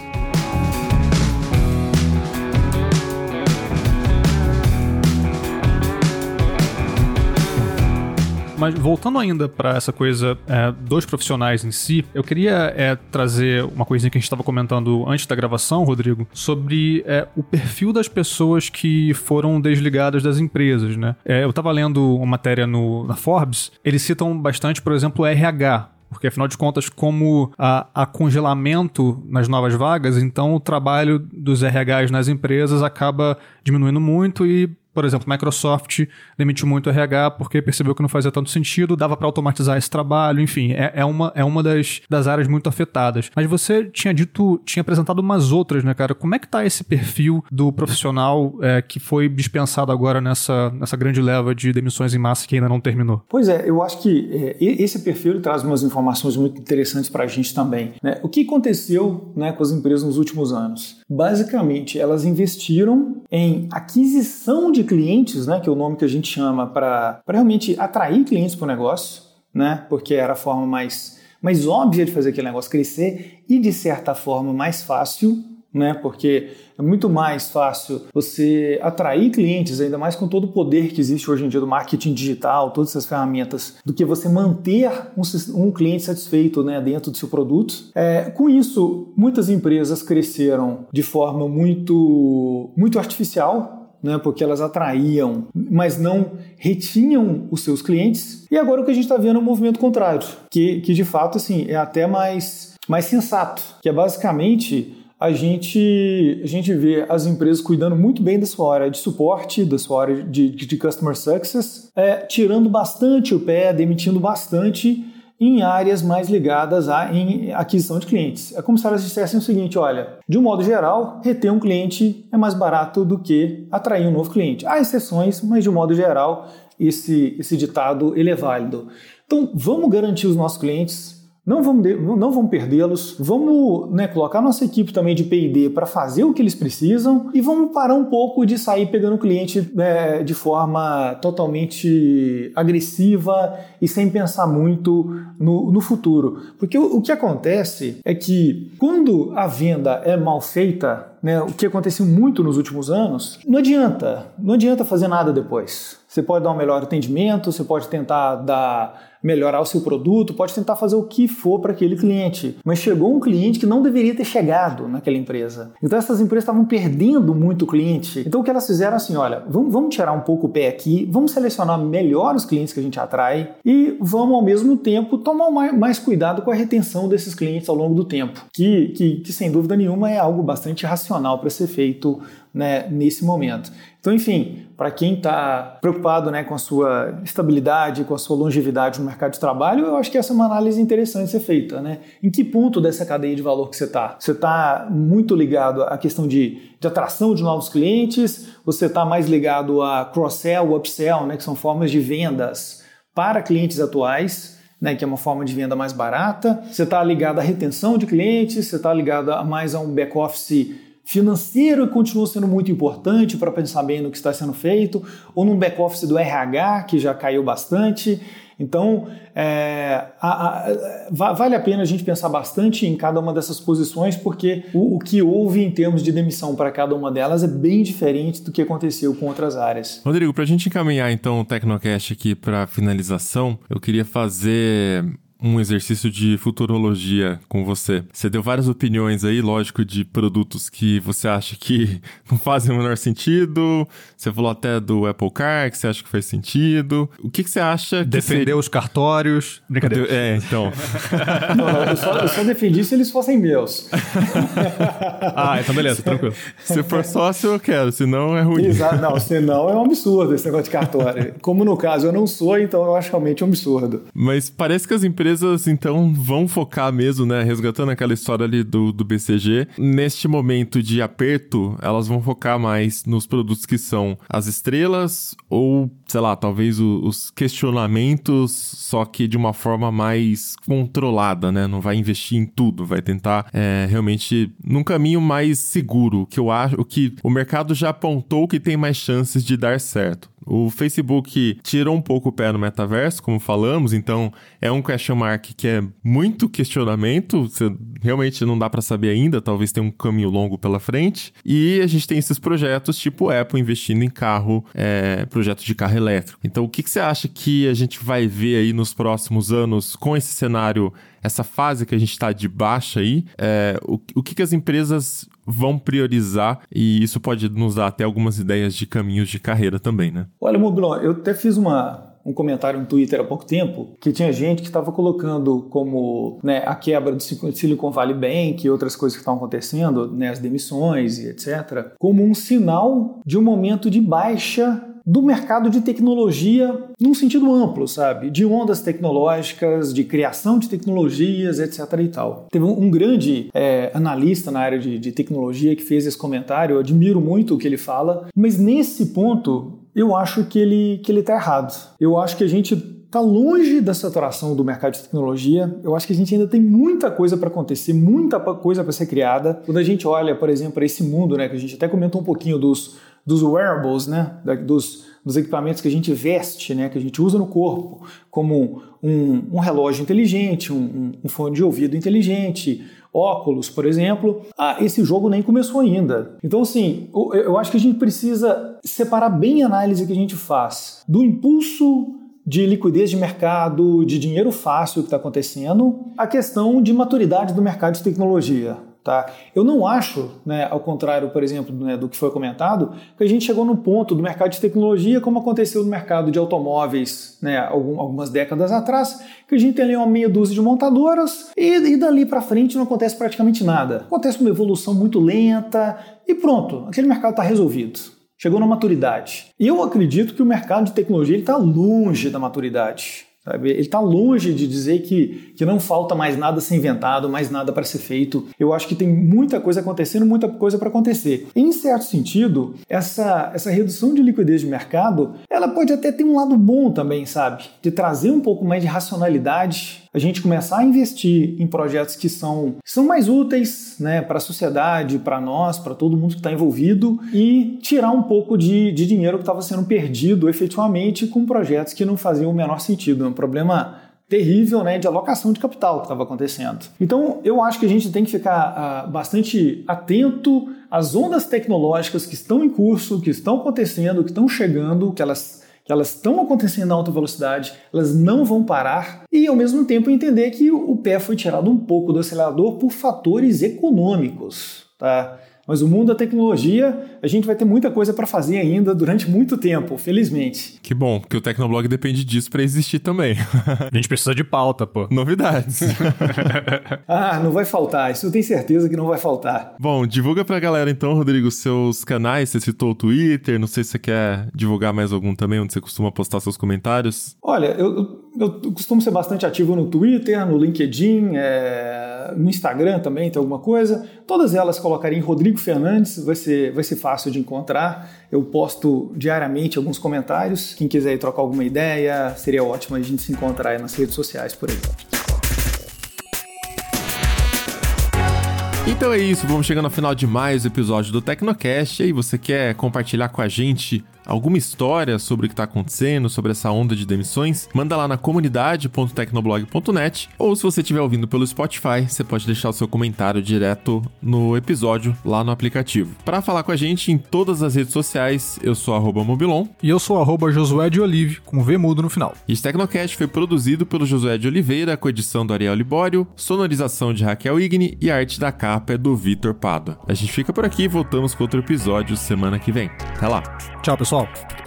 Mas voltando ainda para essa coisa é, dos profissionais em si, eu queria é, trazer uma coisinha que a gente estava comentando antes da gravação, Rodrigo, sobre é, o perfil das pessoas que foram desligadas das empresas, né? É, eu estava lendo uma matéria no, na Forbes, eles citam bastante, por exemplo, o RH, porque afinal de contas, como há, congelamento nas novas vagas, então o trabalho dos RHs nas empresas acaba diminuindo muito e por exemplo, Microsoft demitiu muito RH porque percebeu que não fazia tanto sentido, dava para automatizar esse trabalho, enfim, é, é, uma, é uma das, das áreas muito afetadas. Mas você tinha dito, tinha apresentado umas outras, né, cara? Como é que tá esse perfil do profissional é, que foi dispensado agora nessa, nessa grande leva de demissões em massa que ainda não terminou? Pois é, eu acho que é, esse perfil traz umas informações muito interessantes para a gente também. Né? O que aconteceu né, com as empresas nos últimos anos? Basicamente, elas investiram em aquisição de clientes, né, que é o nome que a gente chama para realmente atrair clientes para o negócio, né, porque era a forma mais, mais óbvia de fazer aquele negócio crescer e, de certa forma, mais fácil né? Porque é muito mais fácil você atrair clientes, ainda mais com todo o poder que existe hoje em dia do marketing digital, todas essas ferramentas, do que você manter um, um cliente satisfeito né, dentro do seu produto. É, com isso, muitas empresas cresceram de forma muito, muito artificial, né, porque elas atraíam, mas não retinham os seus clientes. E agora o que a gente está vendo é um movimento contrário, que, que de fato assim, é até mais, mais sensato, que é basicamente a gente, a gente vê as empresas cuidando muito bem da sua área de suporte, da sua área de, de, customer success, é, tirando bastante o pé, demitindo bastante em áreas mais ligadas à aquisição de clientes. É como se elas dissessem o seguinte: olha, de um modo geral, reter um cliente é mais barato do que atrair um novo cliente. Há exceções, mas de um modo geral, esse, esse ditado ele é válido. Então, vamos garantir os nossos clientes não vamos, não vamos perdê-los, vamos né, colocar nossa equipe também de PD para fazer o que eles precisam e vamos parar um pouco de sair pegando o cliente é, de forma totalmente agressiva e sem pensar muito no, no futuro. Porque o, o que acontece é que quando a venda é mal feita, né, o que aconteceu muito nos últimos anos, não adianta, não adianta fazer nada depois. Você pode dar um melhor atendimento, você pode tentar dar melhorar o seu produto, pode tentar fazer o que for para aquele cliente. Mas chegou um cliente que não deveria ter chegado naquela empresa. Então essas empresas estavam perdendo muito cliente. Então o que elas fizeram assim, olha, vamos, vamos tirar um pouco o pé aqui, vamos selecionar melhor os clientes que a gente atrai e vamos ao mesmo tempo tomar mais, mais cuidado com a retenção desses clientes ao longo do tempo, que, que, que sem dúvida nenhuma é algo bastante racional para ser feito né, nesse momento. Então, enfim, para quem está preocupado né, com a sua estabilidade, com a sua longevidade no mercado de trabalho, eu acho que essa é uma análise interessante ser feita. Né? Em que ponto dessa cadeia de valor que você está? Você está muito ligado à questão de, de atração de novos clientes? Você está mais ligado a cross-sell, upsell, né, que são formas de vendas para clientes atuais? Né, que é uma forma de venda mais barata. Você está ligado à retenção de clientes, você está ligado a mais a um back-office financeiro continua sendo muito importante para pensar bem no que está sendo feito, ou num back-office do RH, que já caiu bastante. Então, é, a, a, vale a pena a gente pensar bastante em cada uma dessas posições, porque o, o que houve em termos de demissão para cada uma delas é bem diferente do que aconteceu com outras áreas. Rodrigo, para a gente encaminhar então o Tecnocast aqui para finalização, eu queria fazer um exercício de futurologia com você. Você deu várias opiniões aí, lógico, de produtos que você acha que não fazem o menor sentido. Você falou até do Apple Car, que você acha que faz sentido. O que, que você acha que Defender seria... os cartórios. Brincadeira. É, então. não, não, eu, só, eu só defendi se eles fossem meus. ah, então beleza, tranquilo. Se for sócio, eu quero, senão é ruim. Exato, não, senão é um absurdo esse negócio de cartório. Como no caso eu não sou, então eu acho realmente um absurdo. Mas parece que as empresas empresas então vão focar mesmo, né, resgatando aquela história ali do, do BCG. Neste momento de aperto, elas vão focar mais nos produtos que são as estrelas ou, sei lá, talvez o, os questionamentos, só que de uma forma mais controlada, né? Não vai investir em tudo, vai tentar é, realmente num caminho mais seguro, que eu acho, o que o mercado já apontou que tem mais chances de dar certo. O Facebook tirou um pouco o pé no metaverso, como falamos, então é um question mark que é muito questionamento, você realmente não dá para saber ainda, talvez tenha um caminho longo pela frente. E a gente tem esses projetos tipo Apple investindo em carro, é, projeto de carro elétrico. Então, o que, que você acha que a gente vai ver aí nos próximos anos com esse cenário essa fase que a gente está de baixa aí, é, o, o que, que as empresas vão priorizar e isso pode nos dar até algumas ideias de caminhos de carreira também, né? Olha, Mobilon, eu até fiz uma, um comentário no Twitter há pouco tempo que tinha gente que estava colocando como né, a quebra do Silicon Valley Bank e outras coisas que estão acontecendo, né, as demissões e etc., como um sinal de um momento de baixa do mercado de tecnologia num sentido amplo, sabe? De ondas tecnológicas, de criação de tecnologias, etc. e tal. Teve um, grande é, analista na área de, de tecnologia que fez esse comentário, eu admiro muito o que ele fala, mas nesse ponto eu acho que ele que ele está errado. Eu acho que a gente está longe da saturação do mercado de tecnologia. Eu acho que a gente ainda tem muita coisa para acontecer, muita coisa para ser criada. Quando a gente olha, por exemplo, para esse mundo, né, que a gente até comentou um pouquinho dos dos wearables, né, dos, dos equipamentos que a gente veste, né, que a gente usa no corpo, como um, um relógio inteligente, um, um, fone de ouvido inteligente, óculos, por exemplo. Ah, esse jogo nem começou ainda. Então, assim, eu, eu acho que a gente precisa separar bem a análise que a gente faz do impulso de liquidez de mercado, de dinheiro fácil que está acontecendo, a questão de maturidade do mercado de tecnologia. Tá? Eu não acho, né, ao contrário, por exemplo, né, do que foi comentado, que a gente chegou no ponto do mercado de tecnologia, como aconteceu no mercado de automóveis né, algumas décadas atrás, que a gente tem ali uma meia dúzia de montadoras e, e dali para frente não acontece praticamente nada. Acontece uma evolução muito lenta e pronto, aquele mercado está resolvido. Chegou na maturidade. E eu acredito que o mercado de tecnologia está longe da maturidade. Sabe? Ele está longe de dizer que, que não falta mais nada a ser inventado, mais nada para ser feito. Eu acho que tem muita coisa acontecendo, muita coisa para acontecer. Em certo sentido, essa, essa redução de liquidez de mercado, ela pode até ter um lado bom também, sabe? De trazer um pouco mais de racionalidade a gente começar a investir em projetos que são, são mais úteis né, para a sociedade, para nós, para todo mundo que está envolvido e tirar um pouco de, de dinheiro que estava sendo perdido efetivamente com projetos que não faziam o menor sentido. É um problema terrível né, de alocação de capital que estava acontecendo. Então, eu acho que a gente tem que ficar uh, bastante atento às ondas tecnológicas que estão em curso, que estão acontecendo, que estão chegando, que elas que elas estão acontecendo a alta velocidade, elas não vão parar, e ao mesmo tempo entender que o pé foi tirado um pouco do acelerador por fatores econômicos. Tá? Mas o mundo da tecnologia, a gente vai ter muita coisa para fazer ainda durante muito tempo, felizmente. Que bom, porque o Tecnoblog depende disso para existir também. a gente precisa de pauta, pô. Novidades. ah, não vai faltar, isso eu tenho certeza que não vai faltar. Bom, divulga pra galera então, Rodrigo, seus canais, você citou o Twitter, não sei se você quer divulgar mais algum também, onde você costuma postar seus comentários. Olha, eu, eu costumo ser bastante ativo no Twitter, no LinkedIn, é, no Instagram também tem alguma coisa. Todas elas colocarem Rodrigo Fernandes, vai ser, vai ser fácil de encontrar. Eu posto diariamente alguns comentários. Quem quiser trocar alguma ideia, seria ótimo a gente se encontrar nas redes sociais, por exemplo. Então é isso, vamos chegando ao final de mais episódio do Tecnocast. E aí, você quer compartilhar com a gente alguma história sobre o que está acontecendo, sobre essa onda de demissões, manda lá na comunidade.tecnoblog.net ou se você estiver ouvindo pelo Spotify, você pode deixar o seu comentário direto no episódio lá no aplicativo. Para falar com a gente em todas as redes sociais, eu sou Mobilon e eu sou arroba Josué de Olive, com V mudo no final. E esse Tecnocast foi produzido pelo Josué de Oliveira, com edição do Ariel Libório, sonorização de Raquel Igni e a arte da capa é do Vitor Pado. A gente fica por aqui e voltamos com outro episódio semana que vem. Até lá. Tchau, pessoal pessoal.